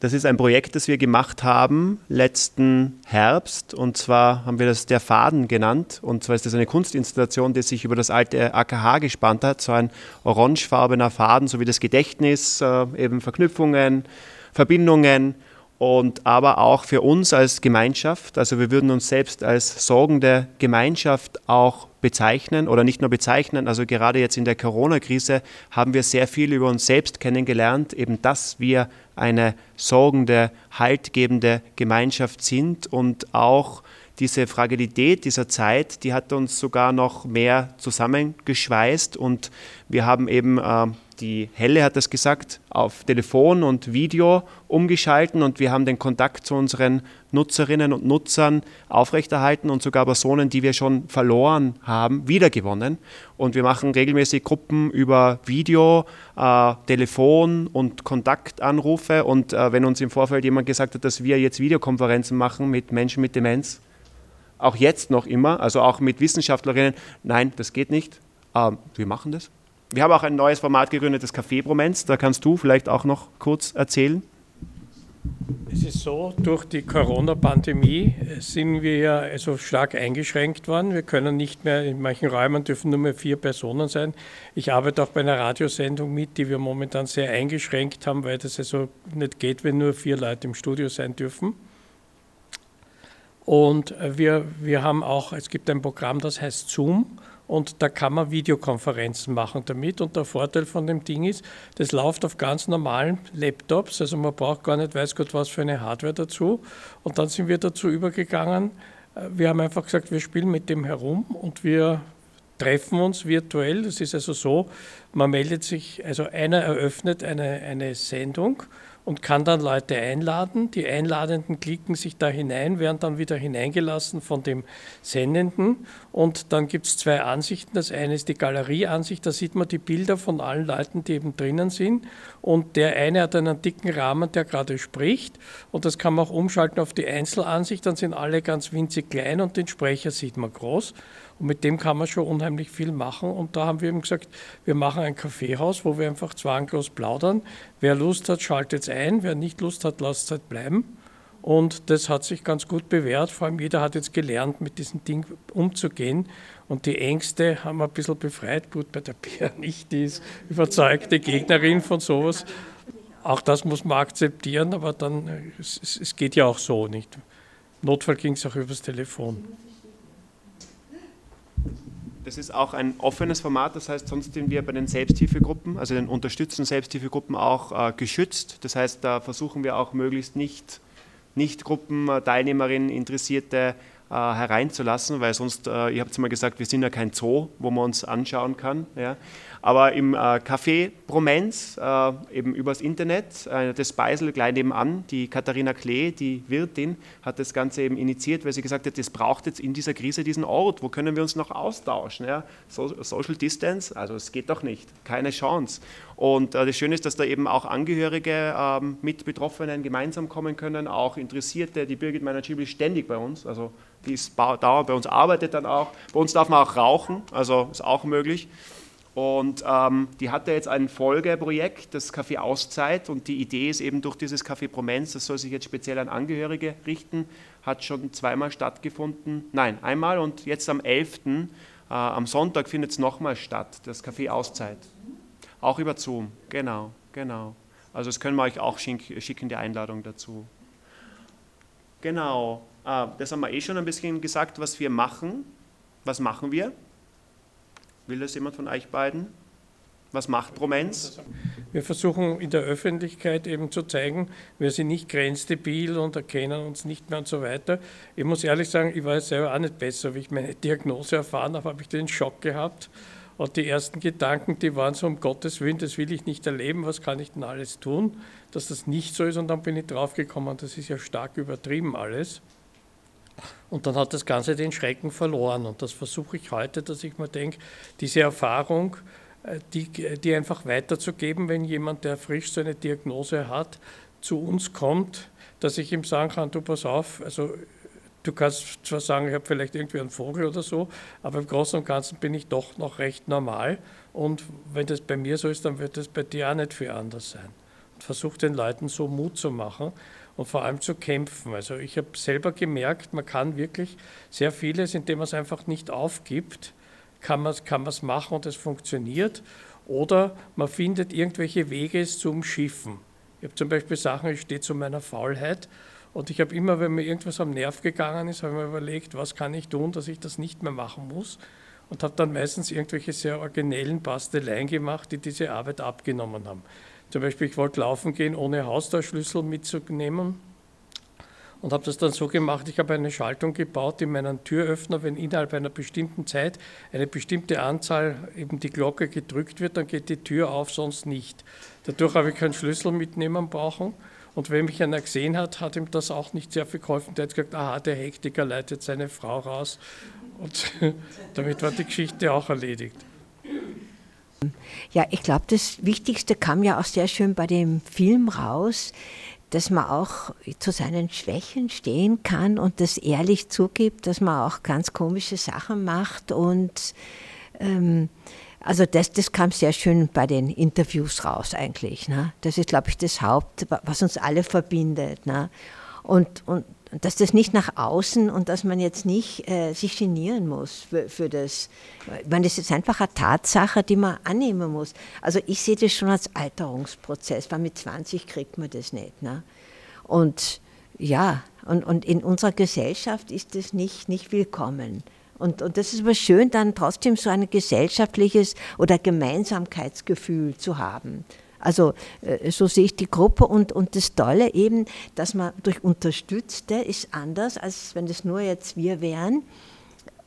Speaker 2: Das ist ein Projekt, das wir gemacht haben letzten Herbst. Und zwar haben wir das der Faden genannt. Und zwar ist das eine Kunstinstallation, die sich über das alte AKH gespannt hat. So ein orangefarbener Faden, so wie das Gedächtnis, äh, eben Verknüpfungen, Verbindungen und aber auch für uns als Gemeinschaft. Also wir würden uns selbst als sorgende Gemeinschaft auch bezeichnen oder nicht nur bezeichnen. Also gerade jetzt in der Corona-Krise haben wir sehr viel über uns selbst kennengelernt, eben dass wir eine sorgende, haltgebende Gemeinschaft sind und auch diese Fragilität dieser Zeit, die hat uns sogar noch mehr zusammengeschweißt und wir haben eben äh, die Helle hat das gesagt, auf Telefon und Video umgeschalten und wir haben den Kontakt zu unseren Nutzerinnen und Nutzern aufrechterhalten und sogar Personen, die wir schon verloren haben, wiedergewonnen. Und wir machen regelmäßig Gruppen über Video, äh, Telefon und Kontaktanrufe. Und äh, wenn uns im Vorfeld jemand gesagt hat, dass wir jetzt Videokonferenzen machen mit Menschen mit Demenz, auch jetzt noch immer, also auch mit Wissenschaftlerinnen, nein, das geht nicht. Äh, wir machen das. Wir haben auch ein neues Format gegründet, das Café Bromenz. Da kannst du vielleicht auch noch kurz erzählen.
Speaker 3: Es ist so, durch die Corona-Pandemie sind wir also stark eingeschränkt worden. Wir können nicht mehr, in manchen Räumen dürfen nur mehr vier Personen sein. Ich arbeite auch bei einer Radiosendung mit, die wir momentan sehr eingeschränkt haben, weil das also nicht geht, wenn nur vier Leute im Studio sein dürfen. Und wir, wir haben auch, es gibt ein Programm, das heißt Zoom und da kann man Videokonferenzen machen damit. Und der Vorteil von dem Ding ist, das läuft auf ganz normalen Laptops, also man braucht gar nicht weiß Gott was für eine Hardware dazu. Und dann sind wir dazu übergegangen, äh, wir haben einfach gesagt, wir spielen mit dem herum und wir treffen uns virtuell. Das ist also so, man meldet sich, also einer eröffnet eine, eine Sendung und kann dann Leute einladen. Die Einladenden klicken sich da hinein, werden dann wieder hineingelassen von dem Sendenden. Und dann gibt es zwei Ansichten. Das eine ist die Galerieansicht, da sieht man die Bilder von allen Leuten, die eben drinnen sind. Und der eine hat einen dicken Rahmen, der gerade spricht. Und das kann man auch umschalten auf die Einzelansicht, dann sind alle ganz winzig klein und den Sprecher sieht man groß. Und mit dem kann man schon unheimlich viel machen. Und da haben wir eben gesagt, wir machen ein Kaffeehaus, wo wir einfach zwanglos plaudern. Wer Lust hat, schaltet es ein. Wer nicht Lust hat, lasst es halt bleiben. Und das hat sich ganz gut bewährt. Vor allem jeder hat jetzt gelernt, mit diesem Ding umzugehen. Und die Ängste haben wir ein bisschen befreit. Gut, bei der Bea nicht, die ist überzeugte Gegnerin von sowas. Auch das muss man akzeptieren, aber dann, es, es geht ja auch so nicht. Im Notfall ging es auch übers Telefon.
Speaker 2: Das ist auch ein offenes Format, das heißt, sonst sind wir bei den Selbsthilfegruppen, also den unterstützten Selbsthilfegruppen auch äh, geschützt. Das heißt, da versuchen wir auch möglichst nicht, nicht Gruppenteilnehmerinnen, Interessierte äh, hereinzulassen, weil sonst, äh, ihr habt es mal gesagt, wir sind ja kein Zoo, wo man uns anschauen kann. Ja. Aber im äh, Café Bromenz, äh, eben übers Internet, äh, das Beisel gleich nebenan, die Katharina Klee, die Wirtin, hat das Ganze eben initiiert, weil sie gesagt hat, es braucht jetzt in dieser Krise diesen Ort, wo können wir uns noch austauschen? Ja? So, Social Distance, also es geht doch nicht, keine Chance. Und äh, das Schöne ist, dass da eben auch Angehörige ähm, mit Betroffenen gemeinsam kommen können, auch Interessierte. Die Birgit Meiner-Schibel ist ständig bei uns, also die ist dauernd bei uns, arbeitet dann auch. Bei uns darf man auch rauchen, also ist auch möglich. Und ähm, die hatte jetzt ein Folgeprojekt, das Café Auszeit. Und die Idee ist eben durch dieses Café Promenz, das soll sich jetzt speziell an Angehörige richten, hat schon zweimal stattgefunden. Nein, einmal und jetzt am 11. Äh, am Sonntag findet es nochmal statt, das Café Auszeit. Auch über Zoom, genau, genau. Also das können wir euch auch schicken, die Einladung dazu. Genau, äh, das haben wir eh schon ein bisschen gesagt, was wir machen. Was machen wir? Will das jemand von euch beiden? Was macht Promenz?
Speaker 3: Wir versuchen in der Öffentlichkeit eben zu zeigen, wir sind nicht grenzdebil und erkennen uns nicht mehr und so weiter. Ich muss ehrlich sagen, ich weiß selber auch nicht besser, wie ich meine Diagnose erfahren habe, habe ich den Schock gehabt. Und die ersten Gedanken, die waren so, um Gottes Willen, das will ich nicht erleben, was kann ich denn alles tun, dass das nicht so ist. Und dann bin ich draufgekommen, das ist ja stark übertrieben alles. Und dann hat das Ganze den Schrecken verloren. Und das versuche ich heute, dass ich mir denke, diese Erfahrung, äh, die, die einfach weiterzugeben, wenn jemand, der frisch so eine Diagnose hat, zu uns kommt, dass ich ihm sagen kann, du pass auf, also Du kannst zwar sagen, ich habe vielleicht irgendwie einen Vogel oder so, aber im Großen und Ganzen bin ich doch noch recht normal. Und wenn das bei mir so ist, dann wird das bei dir auch nicht viel anders sein. Und versuch den Leuten so Mut zu machen und vor allem zu kämpfen. Also ich habe selber gemerkt, man kann wirklich sehr vieles, indem man es einfach nicht aufgibt, kann man es kann machen und es funktioniert. Oder man findet irgendwelche Wege, es zu umschiffen. Ich habe zum Beispiel Sachen, ich stehe zu meiner Faulheit und ich habe immer, wenn mir irgendwas am Nerv gegangen ist, habe ich mir überlegt, was kann ich tun, dass ich das nicht mehr machen muss. Und habe dann meistens irgendwelche sehr originellen Basteleien gemacht, die diese Arbeit abgenommen haben. Zum Beispiel, ich wollte laufen gehen, ohne Haustürschlüssel mitzunehmen und habe das dann so gemacht, ich habe eine Schaltung gebaut in meinen Türöffner, wenn innerhalb einer bestimmten Zeit eine bestimmte Anzahl eben die Glocke gedrückt wird, dann geht die Tür auf, sonst nicht. Dadurch habe ich keinen Schlüssel mitnehmen brauchen und wenn mich einer gesehen hat, hat ihm das auch nicht sehr viel geholfen. Der hat gesagt, aha, der Hektiker leitet seine Frau raus. Und damit war die Geschichte auch erledigt.
Speaker 4: Ja, ich glaube, das Wichtigste kam ja auch sehr schön bei dem Film raus, dass man auch zu seinen Schwächen stehen kann und das ehrlich zugibt, dass man auch ganz komische Sachen macht und ähm, also das, das kam sehr schön bei den Interviews raus eigentlich. Ne? Das ist, glaube ich, das Haupt, was uns alle verbindet. Ne? Und, und dass das nicht nach außen und dass man jetzt nicht äh, sich genieren muss für, für das. Meine, das ist einfach eine Tatsache, die man annehmen muss. Also ich sehe das schon als Alterungsprozess, weil mit 20 kriegt man das nicht. Ne? Und ja, und, und in unserer Gesellschaft ist das nicht, nicht willkommen. Und, und das ist aber schön, dann trotzdem so ein gesellschaftliches oder Gemeinsamkeitsgefühl zu haben. Also äh, so sehe ich die Gruppe und, und das Tolle eben, dass man durch Unterstützte ist anders, als wenn es nur jetzt wir wären,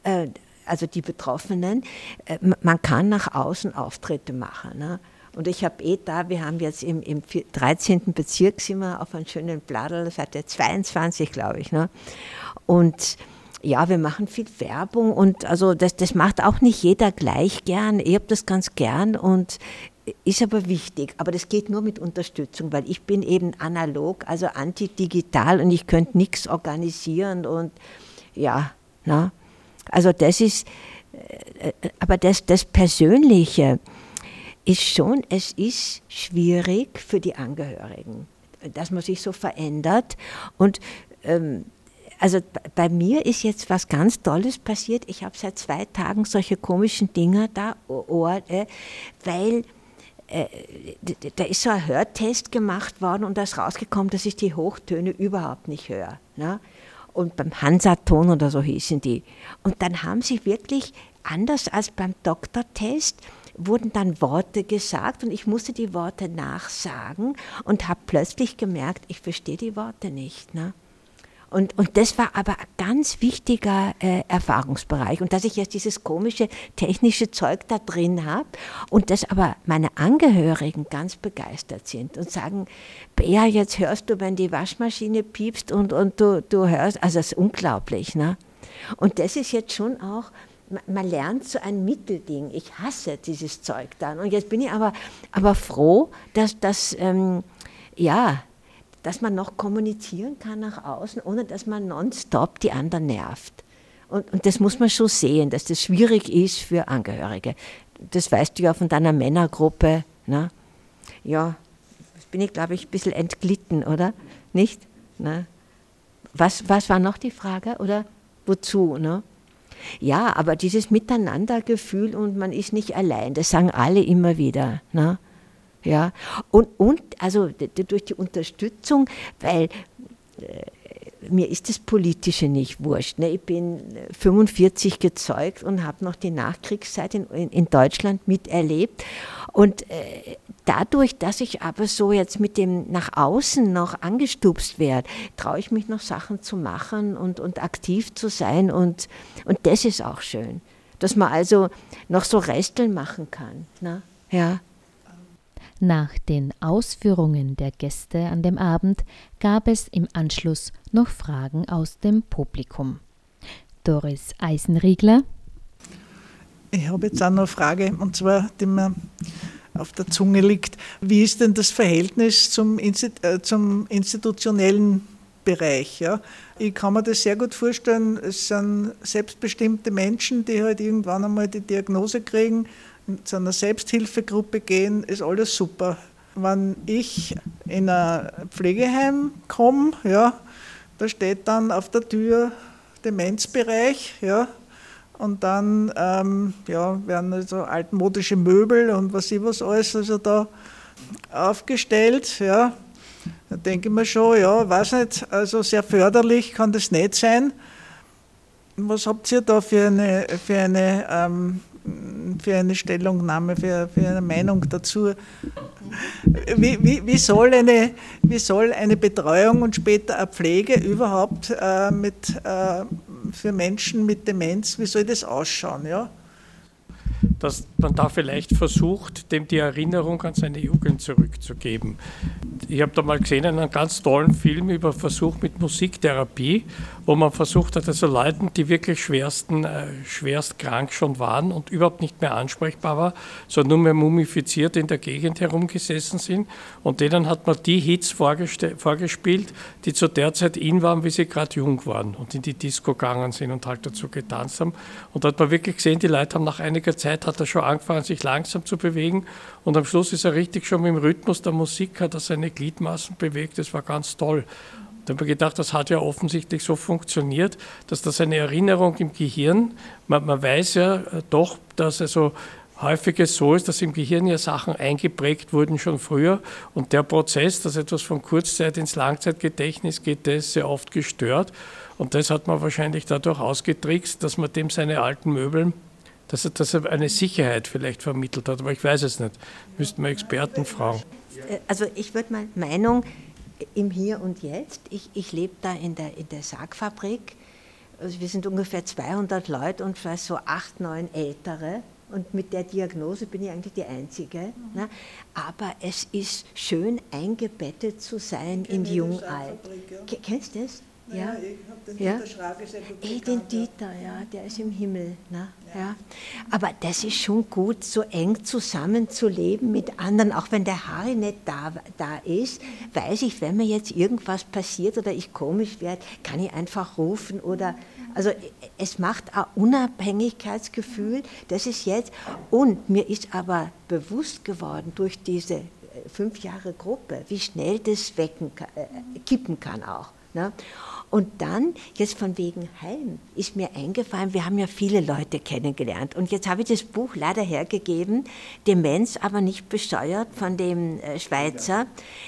Speaker 4: äh, also die Betroffenen. Äh, man kann nach außen Auftritte machen. Ne? Und ich habe eh da, wir haben jetzt im, im 13. Bezirk sind wir auf einem schönen Bladel, seit der 22, glaube ich. Ne? Und ja, wir machen viel Werbung und also das, das macht auch nicht jeder gleich gern. Ich habe das ganz gern und ist aber wichtig. Aber das geht nur mit Unterstützung, weil ich bin eben analog, also antidigital und ich könnte nichts organisieren und ja, na, also das ist, äh, aber das, das Persönliche ist schon, es ist schwierig für die Angehörigen, dass man sich so verändert und ähm, also bei mir ist jetzt was ganz Tolles passiert. Ich habe seit zwei Tagen solche komischen Dinger da, äh, weil da ist so ein Hörtest gemacht worden und da ist rausgekommen, dass ich die Hochtöne überhaupt nicht höre. Ne? Und beim Hansaton oder so hießen die. Und dann haben sie wirklich, anders als beim Doktortest, wurden dann Worte gesagt und ich musste die Worte nachsagen und habe plötzlich gemerkt, ich verstehe die Worte nicht. Ne? Und, und das war aber ein ganz wichtiger äh, Erfahrungsbereich. Und dass ich jetzt dieses komische technische Zeug da drin habe und dass aber meine Angehörigen ganz begeistert sind und sagen, Bea, jetzt hörst du, wenn die Waschmaschine piepst und, und du, du hörst, also das ist unglaublich. Ne? Und das ist jetzt schon auch, man lernt so ein Mittelding. Ich hasse dieses Zeug dann. Und jetzt bin ich aber, aber froh, dass das, ähm, ja, dass man noch kommunizieren kann nach außen, ohne dass man nonstop die anderen nervt. Und, und das muss man schon sehen, dass das schwierig ist für Angehörige. Das weißt du ja von deiner Männergruppe. Ne? Ja, bin ich, glaube ich, ein bisschen entglitten, oder? Nicht? Ne? Was, was war noch die Frage? Oder wozu? Ne? Ja, aber dieses Miteinandergefühl und man ist nicht allein, das sagen alle immer wieder. Ne? Ja, und, und also durch die Unterstützung, weil äh, mir ist das Politische nicht wurscht. Ne? Ich bin 45 gezeugt und habe noch die Nachkriegszeit in, in, in Deutschland miterlebt. Und äh, dadurch, dass ich aber so jetzt mit dem nach außen noch angestupst werde, traue ich mich noch Sachen zu machen und, und aktiv zu sein. Und, und das ist auch schön, dass man also noch so Resteln machen kann. Ne? Ja.
Speaker 1: Nach den Ausführungen der Gäste an dem Abend gab es im Anschluss noch Fragen aus dem Publikum. Doris Eisenriegler.
Speaker 5: Ich habe jetzt auch noch eine Frage, und zwar, die mir auf der Zunge liegt. Wie ist denn das Verhältnis zum, äh, zum institutionellen Bereich. Ja. Ich kann mir das sehr gut vorstellen, es sind selbstbestimmte Menschen, die halt irgendwann einmal die Diagnose kriegen, zu einer Selbsthilfegruppe gehen, ist alles super. Wenn ich in ein Pflegeheim komme, ja, da steht dann auf der Tür Demenzbereich, ja, und dann ähm, ja, werden also altmodische Möbel und was ich was alles also da aufgestellt. Ja. Da denke ich mir schon, ja, weiß nicht, also sehr förderlich kann das nicht sein. Was habt ihr da für eine, für eine, ähm, für eine Stellungnahme, für, für eine Meinung dazu? Wie, wie, wie, soll eine, wie soll eine Betreuung und später eine Pflege überhaupt äh, mit, äh, für Menschen mit Demenz, wie soll das ausschauen? Ja?
Speaker 3: Dass man da vielleicht versucht, dem die Erinnerung an seine Jugend zurückzugeben. Ich habe da mal gesehen einen ganz tollen Film über Versuch mit Musiktherapie, wo man versucht hat, also Leuten, die wirklich schwersten, äh, schwerst krank schon waren und überhaupt nicht mehr ansprechbar war, sondern nur mehr mumifiziert in der Gegend herumgesessen sind und denen hat man die Hits vorgespielt, die zu der Zeit in waren, wie sie gerade jung waren und in die Disco gegangen sind und halt dazu getanzt haben. Und da hat man wirklich gesehen, die Leute haben nach einiger Zeit hat er schon angefangen, sich langsam zu bewegen. Und am Schluss ist er richtig schon mit dem Rhythmus der Musik, hat er seine Gliedmaßen bewegt, das war ganz toll. Da habe ich gedacht, das hat ja offensichtlich so funktioniert, dass das eine Erinnerung im Gehirn, man, man weiß ja äh, doch, dass also häufig es so ist, dass im Gehirn ja Sachen eingeprägt wurden schon früher. Und der Prozess, dass etwas von Kurzzeit ins Langzeitgedächtnis geht, der ist sehr oft gestört. Und das hat man wahrscheinlich dadurch ausgetrickst, dass man dem seine alten Möbel dass er, dass er eine Sicherheit vielleicht vermittelt hat, aber ich weiß es nicht. Müssten wir Experten fragen.
Speaker 4: Also ich würde meine Meinung im Hier und Jetzt, ich, ich lebe da in der, in der Sargfabrik, also wir sind ungefähr 200 Leute und vielleicht so acht, neun Ältere. Und mit der Diagnose bin ich eigentlich die Einzige. Ne? Aber es ist schön eingebettet zu sein in Jungalter. Ja. Kennst du das?
Speaker 5: Ja, ich habe den
Speaker 4: ja? Eh, Den Dieter, ja, der ist im Himmel. Ne? Ja. ja. Aber das ist schon gut, so eng zusammenzuleben mit anderen, auch wenn der Harry nicht da, da ist, weiß ich, wenn mir jetzt irgendwas passiert oder ich komisch werde, kann ich einfach rufen oder also es macht ein Unabhängigkeitsgefühl, das ist jetzt. Und mir ist aber bewusst geworden durch diese äh, fünf Jahre Gruppe, wie schnell das wecken, äh, kippen kann auch. Ne? Und dann, jetzt von wegen Heim, ist mir eingefallen, wir haben ja viele Leute kennengelernt. Und jetzt habe ich das Buch leider hergegeben, Demenz, aber nicht besteuert, von dem äh, Schweizer.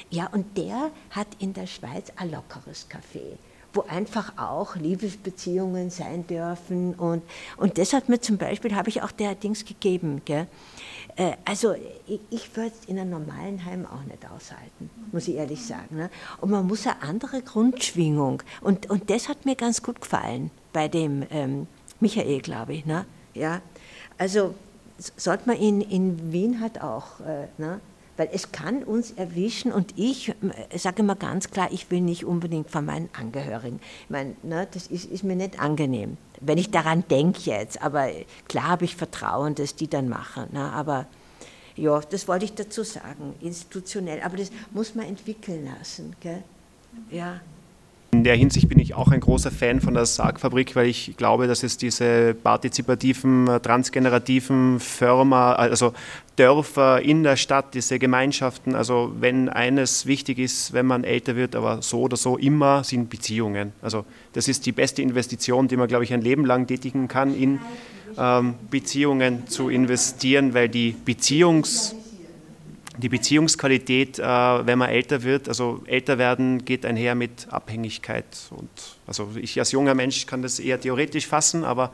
Speaker 4: Ja, und der hat in der Schweiz ein lockeres Café wo einfach auch Liebesbeziehungen sein dürfen. Und, und das hat mir zum Beispiel, habe ich auch der Dings gegeben. Gell? Äh, also ich, würde es in einem normalen Heim auch nicht aushalten, muss ich ehrlich sagen. Ne? Und man muss eine andere Grundschwingung. Und, und das hat mir ganz gut gefallen bei dem ähm, Michael, glaube ich. Ne? Ja? Also sollte man in, in Wien halt auch. Äh, ne? Weil es kann uns erwischen und ich sage immer ganz klar, ich will nicht unbedingt von meinen Angehörigen. Ich meine, ne, das ist, ist, mir nicht angenehm, wenn ich daran denke jetzt, aber klar habe ich Vertrauen, dass die dann machen, ne, aber ja, das wollte ich dazu sagen, institutionell, aber das muss man entwickeln lassen, gell? ja.
Speaker 2: In der Hinsicht bin ich auch ein großer Fan von der Sargfabrik, weil ich glaube, dass es diese partizipativen, transgenerativen Firma, also Dörfer in der Stadt, diese Gemeinschaften, also wenn eines wichtig ist, wenn man älter wird, aber so oder so immer, sind Beziehungen. Also das ist die beste Investition, die man, glaube ich, ein Leben lang tätigen kann, in ähm, Beziehungen zu investieren, weil die Beziehungs die Beziehungsqualität, äh, wenn man älter wird, also älter werden geht einher mit Abhängigkeit. Und also ich als junger Mensch kann das eher theoretisch fassen, aber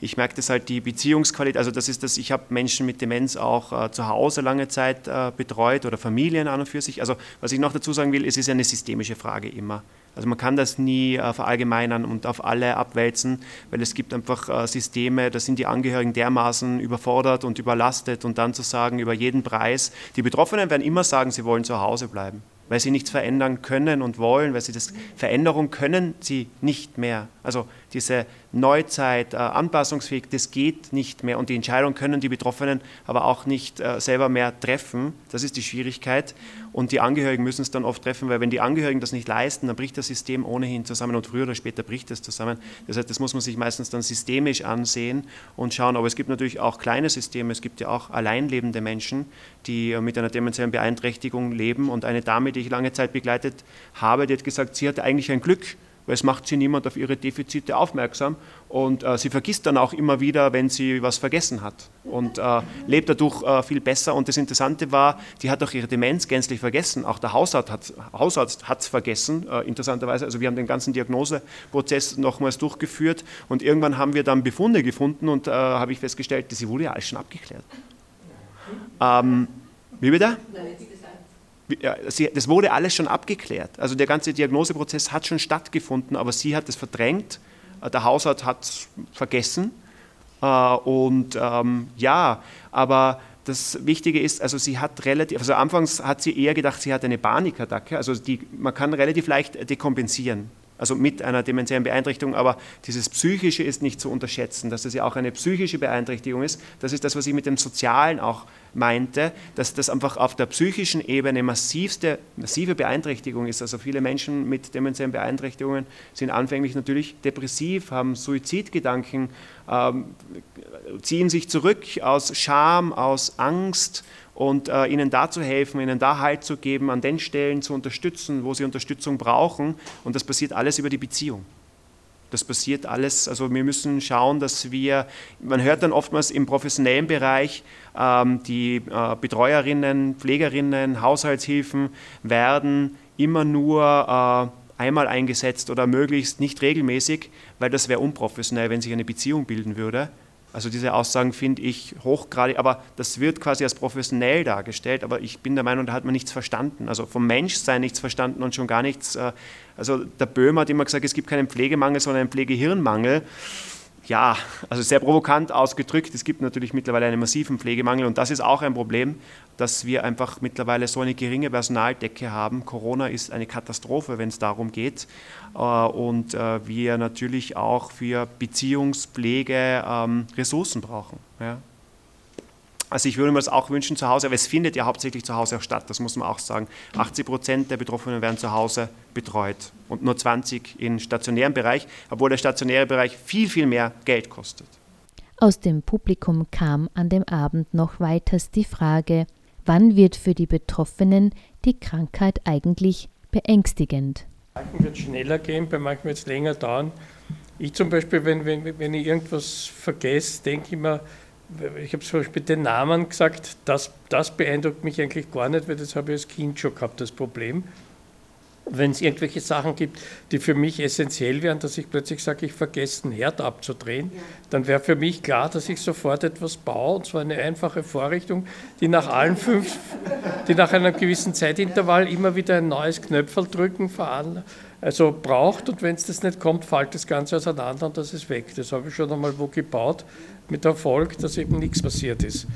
Speaker 2: ich merke das halt die Beziehungsqualität. Also das ist das, ich habe Menschen mit Demenz auch äh, zu Hause lange Zeit äh, betreut oder Familien an und für sich. Also was ich noch dazu sagen will, es ist eine systemische Frage immer. Also man kann das nie äh, verallgemeinern und auf alle abwälzen, weil es gibt einfach äh, Systeme, da sind die Angehörigen dermaßen überfordert und überlastet und dann zu sagen, über jeden Preis, die Betroffenen werden immer sagen, sie wollen zu Hause bleiben, weil sie nichts verändern können und wollen, weil sie das Veränderung können sie nicht mehr. Also diese Neuzeit, äh, anpassungsfähig, das geht nicht mehr. Und die Entscheidung können die Betroffenen aber auch nicht äh, selber mehr treffen. Das ist die Schwierigkeit. Und die Angehörigen müssen es dann oft treffen, weil wenn die Angehörigen das nicht leisten, dann bricht das System ohnehin zusammen und früher oder später bricht es zusammen. Das heißt, das muss man sich meistens dann systemisch ansehen und schauen. Aber es gibt natürlich auch kleine Systeme. Es gibt ja auch alleinlebende Menschen, die mit einer demenziellen Beeinträchtigung leben. Und eine Dame, die ich lange Zeit begleitet habe, die hat gesagt, sie hatte eigentlich ein Glück weil es macht sie niemand auf ihre Defizite aufmerksam und äh, sie vergisst dann auch immer wieder, wenn sie was vergessen hat und äh, lebt dadurch äh, viel besser. Und das Interessante war, die hat auch ihre Demenz gänzlich vergessen. Auch der Hausarzt hat es Hausarzt vergessen, äh, interessanterweise. Also wir haben den ganzen Diagnoseprozess nochmals durchgeführt und irgendwann haben wir dann Befunde gefunden und äh, habe ich festgestellt, sie wurde ja alles schon abgeklärt. Ähm, wie bitte? Nein, das wurde alles schon abgeklärt. Also der ganze Diagnoseprozess hat schon stattgefunden, aber sie hat es verdrängt. Äh, der Hausarzt hat es vergessen. Äh, und ähm, ja, aber das Wichtige ist, also sie hat relativ, also anfangs hat sie eher gedacht, sie hat eine Panikattacke. Also die, man kann relativ leicht dekompensieren also mit einer demenziellen Beeinträchtigung, aber dieses Psychische ist nicht zu unterschätzen, dass das ja auch eine psychische Beeinträchtigung ist. Das ist das, was ich mit dem Sozialen auch meinte, dass das einfach auf der psychischen Ebene massivste, massive Beeinträchtigung ist. Also viele Menschen mit demenziellen Beeinträchtigungen sind anfänglich natürlich depressiv, haben Suizidgedanken, ähm, ziehen sich zurück aus Scham, aus Angst und äh, ihnen da zu helfen, ihnen da Halt zu geben, an den Stellen zu unterstützen, wo sie Unterstützung brauchen. Und das passiert alles über die Beziehung. Das passiert alles, also wir müssen schauen, dass wir, man hört dann oftmals im professionellen Bereich, ähm, die äh, Betreuerinnen, Pflegerinnen, Haushaltshilfen werden immer nur äh, einmal eingesetzt oder möglichst nicht regelmäßig, weil das wäre unprofessionell, wenn sich eine Beziehung bilden würde. Also diese Aussagen finde ich hochgradig, aber das wird quasi als professionell dargestellt, aber ich bin der Meinung, da hat man nichts verstanden. Also vom Menschsein nichts verstanden und schon gar nichts. Äh, also der Böhmer hat immer gesagt, es gibt keinen Pflegemangel, sondern einen Pflegehirnmangel ja, also sehr provokant ausgedrückt, es gibt natürlich mittlerweile einen massiven Pflegemangel und das ist auch ein Problem, dass wir einfach mittlerweile so eine geringe Personaldecke haben. Corona ist eine Katastrophe, wenn es darum geht äh, und äh, wir natürlich auch für Beziehungspflege ähm, Ressourcen brauchen. Ja. Also ich würde mir das auch wünschen zu Hause, aber es findet ja hauptsächlich zu Hause auch statt, das muss man auch sagen. 80 Prozent der Betroffenen werden zu Hause betreut und nur 20 im stationären Bereich, obwohl der stationäre Bereich viel, viel mehr Geld kostet.
Speaker 1: Aus dem Publikum kam an dem Abend noch weiters die Frage, wann wird für die Betroffenen die Krankheit eigentlich beängstigend?
Speaker 3: Bei manchen wird es schneller gehen, bei manchen wird es länger dauern. Ich zum Beispiel, wenn, wenn, wenn ich irgendwas vergesse, denke ich mir, ich habe zum Beispiel den Namen gesagt, das, das beeindruckt mich eigentlich gar nicht, weil das habe ich als Kind schon gehabt, das Problem. Wenn es irgendwelche Sachen gibt, die für mich essentiell wären, dass ich plötzlich sage, ich vergesse einen Herd abzudrehen, ja. dann wäre für mich klar, dass ich sofort etwas baue, und zwar eine einfache Vorrichtung, die nach allen fünf, die nach einem gewissen Zeitintervall immer wieder ein neues Knöpfel drücken also braucht und wenn es das nicht kommt, fällt das Ganze auseinander und das ist weg. Das habe ich schon einmal wo gebaut mit Erfolg, dass eben nichts passiert ist.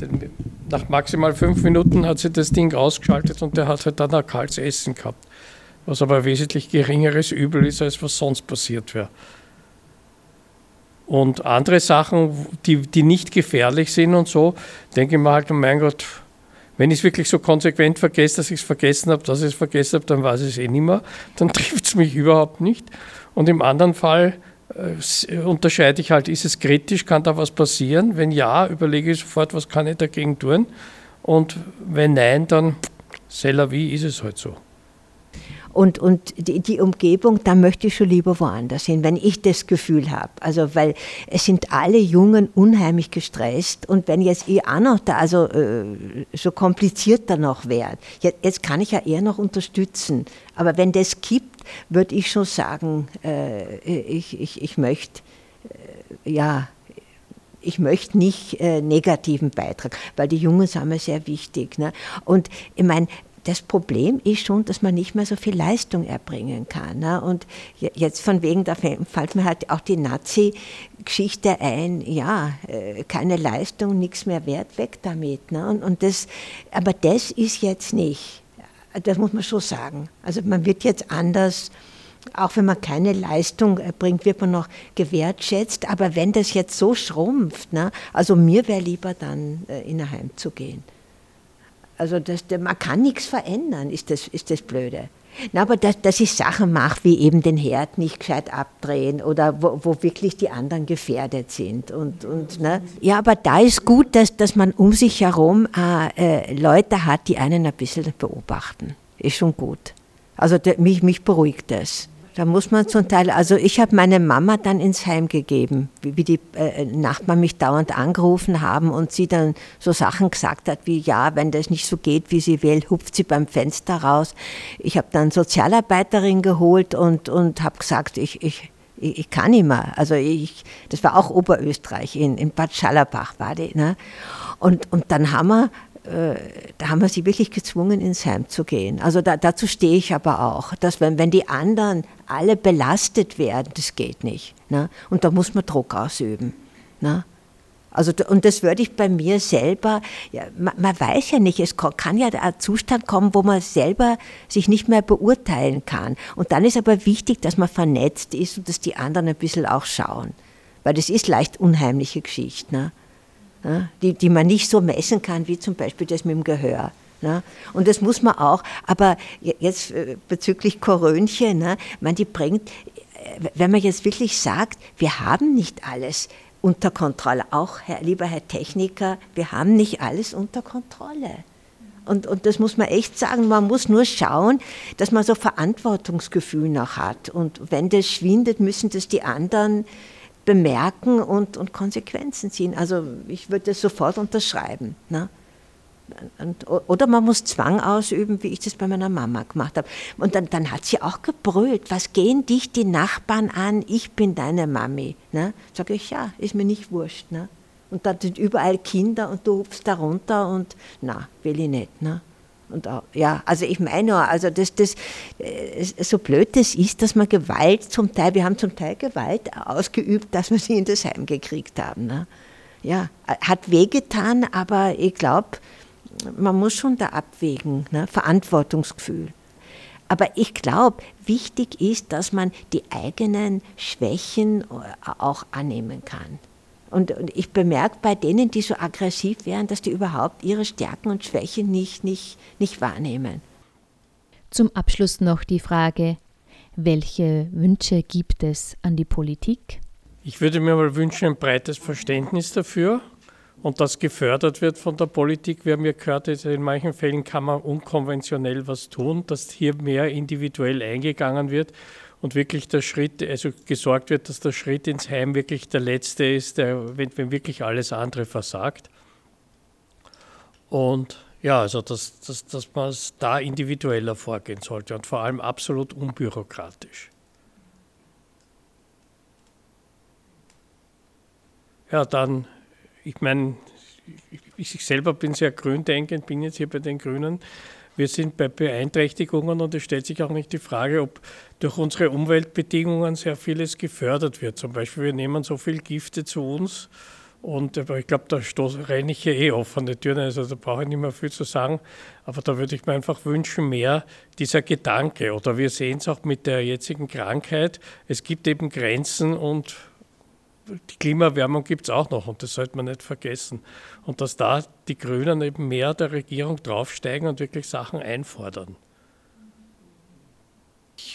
Speaker 3: Denn nach maximal fünf Minuten hat sie das Ding ausgeschaltet und der hat halt dann ein kaltes Essen gehabt. Was aber ein wesentlich geringeres Übel ist, als was sonst passiert wäre. Und andere Sachen, die, die nicht gefährlich sind und so, denke ich mir halt, oh mein Gott, wenn ich es wirklich so konsequent vergesse, dass ich es vergessen habe, dass ich es vergessen habe, dann weiß ich es eh nicht mehr. Dann trifft es mich überhaupt nicht. Und im anderen Fall äh, unterscheide ich halt, ist es kritisch, kann da was passieren? Wenn ja, überlege ich sofort, was kann ich dagegen tun? Und wenn nein, dann c'est la vie, ist es halt so.
Speaker 4: Und, und die, die, Umgebung, da möchte ich schon lieber woanders hin, wenn ich das Gefühl habe. Also, weil es sind alle Jungen unheimlich gestresst und wenn jetzt ich auch noch da, also äh, so komplizierter noch wäre, jetzt, jetzt, kann ich ja eher noch unterstützen. Aber wenn das kippt, würde ich schon sagen, äh, ich, ich, ich möchte, äh, ja, ich möchte nicht äh, negativen Beitrag, weil die Jungen sind mir sehr wichtig. Ne? Und ich meine, das Problem ist schon, dass man nicht mehr so viel Leistung erbringen kann. Ne? Und jetzt von wegen, da fällt mir halt auch die Nazi-Geschichte ein, ja, äh, keine Leistung, nichts mehr wert, weg damit. Ne? Und, und das, aber das ist jetzt nicht, das muss man schon sagen. Also man wird jetzt anders auch wenn man keine Leistung erbringt, wird man noch gewertschätzt. Aber wenn das jetzt so schrumpft, ne, also mir wäre lieber dann äh, in ein Heim zu gehen. Also das, man kann nichts verändern, ist das, ist das Blöde. Na, aber dass, dass ich Sachen mache, wie eben den Herd nicht gescheit abdrehen oder wo, wo wirklich die anderen gefährdet sind. Und, und, ne? Ja, aber da ist gut, dass, dass man um sich herum äh, äh, Leute hat, die einen ein bisschen beobachten. Ist schon gut. Also der, mich, mich beruhigt das. Da muss man zum Teil, also ich habe meine Mama dann ins Heim gegeben, wie, wie die äh, Nachbarn mich dauernd angerufen haben und sie dann so Sachen gesagt hat wie, ja, wenn das nicht so geht, wie sie will, hupft sie beim Fenster raus. Ich habe dann Sozialarbeiterin geholt und, und habe gesagt, ich, ich, ich, kann nicht mehr. Also ich, das war auch Oberösterreich, in, in Bad Schallerbach war die. Ne? Und, und dann haben wir da haben wir sie wirklich gezwungen, ins Heim zu gehen. Also da, dazu stehe ich aber auch, dass wenn, wenn die anderen alle belastet werden, das geht nicht. Ne? Und da muss man Druck ausüben. Ne? Also, und das würde ich bei mir selber, ja, man, man, weiß ja nicht, es kann ja ein Zustand kommen, wo man selber sich nicht mehr beurteilen kann. Und dann ist aber wichtig, dass man vernetzt ist und dass die anderen ein bisschen auch schauen. Weil das ist leicht unheimliche Geschichte. Ne? Die, die man nicht so messen kann, wie zum Beispiel das mit dem Gehör. Ne? Und das muss man auch, aber jetzt äh, bezüglich Korönchen, ne, man die bringt, äh, wenn man jetzt wirklich sagt, wir haben nicht alles unter Kontrolle, auch Herr, lieber Herr Techniker, wir haben nicht alles unter Kontrolle. Und, und das muss man echt sagen, man muss nur schauen, dass man so Verantwortungsgefühl noch hat. Und wenn das schwindet, müssen das die anderen bemerken und, und Konsequenzen ziehen. Also ich würde das sofort unterschreiben. Ne? Und, oder man muss Zwang ausüben, wie ich das bei meiner Mama gemacht habe. Und dann, dann hat sie auch gebrüllt, was gehen dich die Nachbarn an, ich bin deine Mami. Ne? Sage ich, ja, ist mir nicht wurscht. Ne? Und dann sind überall Kinder und du hupfst da runter und na, will ich nicht. Ne? Und auch, ja, also ich meine also das, das, äh, so blöd das ist, dass man Gewalt zum Teil, wir haben zum Teil Gewalt ausgeübt, dass wir sie in das Heim gekriegt haben. Ne? Ja, hat wehgetan, aber ich glaube, man muss schon da abwägen, ne? Verantwortungsgefühl. Aber ich glaube, wichtig ist, dass man die eigenen Schwächen äh, auch annehmen kann. Und, und, ich bemerke bei denen, die so aggressiv wären, dass die überhaupt ihre Stärken und Schwächen nicht, nicht, nicht wahrnehmen.
Speaker 1: Zum Abschluss noch die Frage, welche Wünsche gibt es an die Politik?
Speaker 3: Ich würde mir mal wünschen, ein breites Verständnis dafür und das gefördert wird von der Politik. Wir haben ja gehört, in manchen Fällen kann man unkonventionell was tun, dass hier mehr individuell eingegangen wird und wirklich der Schritt, also gesorgt wird, dass der Schritt ins Heim wirklich der letzte ist, der, wenn, wenn wirklich alles andere versagt. Und ja, also dass, dass, dass man es da individueller vorgehen sollte und vor allem absolut unbürokratisch. Ja, dann, ich meine, ich, selber bin sehr gründenkend, bin jetzt hier bei den Grünen wir sind bei Beeinträchtigungen und es stellt sich auch nicht die Frage, ob durch unsere Umweltbedingungen sehr vieles gefördert wird. Zum Beispiel, wir nehmen so viel Gifte zu uns und ich glaube, da renne ich ja eh offene Türen, also da brauche ich nicht mehr viel zu sagen. Aber da würde ich mir einfach wünschen, mehr dieser Gedanke. Oder wir sehen es auch mit der jetzigen Krankheit. Es gibt eben Grenzen und die Klimaerwärmung gibt es auch noch und das sollte man nicht vergessen. Und dass da die Grünen eben mehr der Regierung draufsteigen und wirklich Sachen einfordern.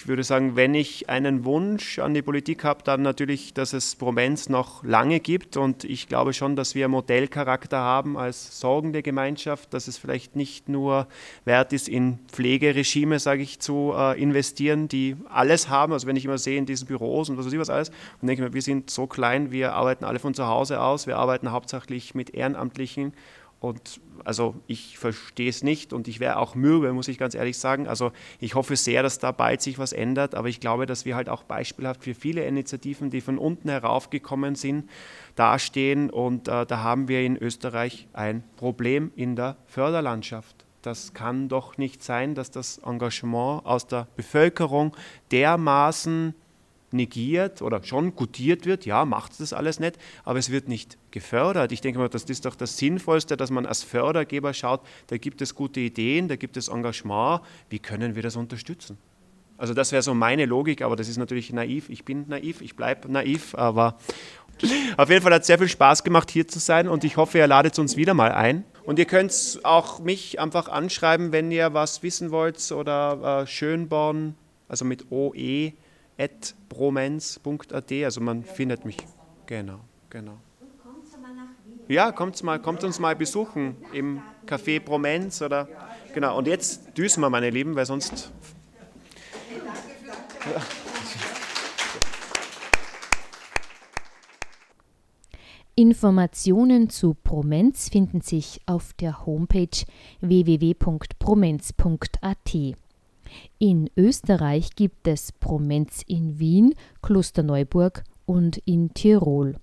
Speaker 2: Ich würde sagen, wenn ich einen Wunsch an die Politik habe, dann natürlich, dass es Promenz noch lange gibt. Und ich glaube schon, dass wir Modellcharakter haben als sorgende Gemeinschaft, dass es vielleicht nicht nur wert ist, in Pflegeregime, sage ich, zu äh, investieren, die alles haben. Also wenn ich immer sehe in diesen Büros und was weiß ich was alles, dann denke ich mir, wir sind so klein, wir arbeiten alle von zu Hause aus, wir arbeiten hauptsächlich mit Ehrenamtlichen und also ich verstehe es nicht und ich wäre auch mürbe, muss ich ganz ehrlich sagen. Also ich hoffe sehr, dass da bald sich was ändert, aber ich glaube, dass wir halt auch beispielhaft für viele Initiativen, die von unten heraufgekommen sind, dastehen und äh, da haben wir in Österreich ein Problem in der Förderlandschaft. Das kann doch nicht sein, dass das Engagement aus der Bevölkerung dermaßen negiert oder schon gutiert wird, ja, macht das alles nicht, aber es wird nicht gefördert. Ich denke mal, das ist doch das Sinnvollste, dass man als Fördergeber schaut, da gibt es gute Ideen, da gibt es Engagement, wie können wir das unterstützen? Also das wäre so meine Logik, aber das ist natürlich naiv. Ich bin naiv, ich bleibe naiv, aber auf jeden Fall hat es sehr viel Spaß gemacht, hier zu sein und ich hoffe, ihr ladet uns wieder mal ein. Und ihr könnt auch mich einfach anschreiben, wenn ihr was wissen wollt oder äh, Schönborn, also mit oe at bromens.at, also man findet mich. Genau, genau. Ja, kommt mal, kommt uns mal besuchen im Café Bromens oder genau. Und jetzt düsen wir, meine Lieben, weil sonst. Ja.
Speaker 1: Informationen zu Promenz finden sich auf der Homepage www.promenz.at. In Österreich gibt es Promenz in Wien, Klosterneuburg und in Tirol.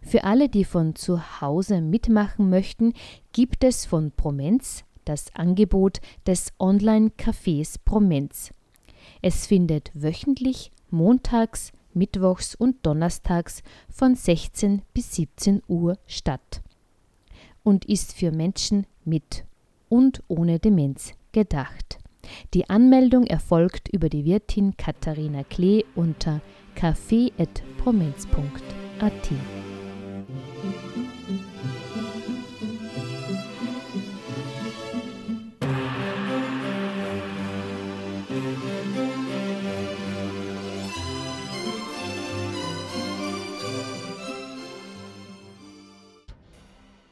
Speaker 1: Für alle, die von zu Hause mitmachen möchten, gibt es von Promenz das Angebot des Online-Cafés Promenz. Es findet wöchentlich montags, mittwochs und donnerstags von 16 bis 17 Uhr statt und ist für Menschen mit und ohne Demenz gedacht. Die Anmeldung erfolgt über die Wirtin Katharina Klee unter café.promenz.at.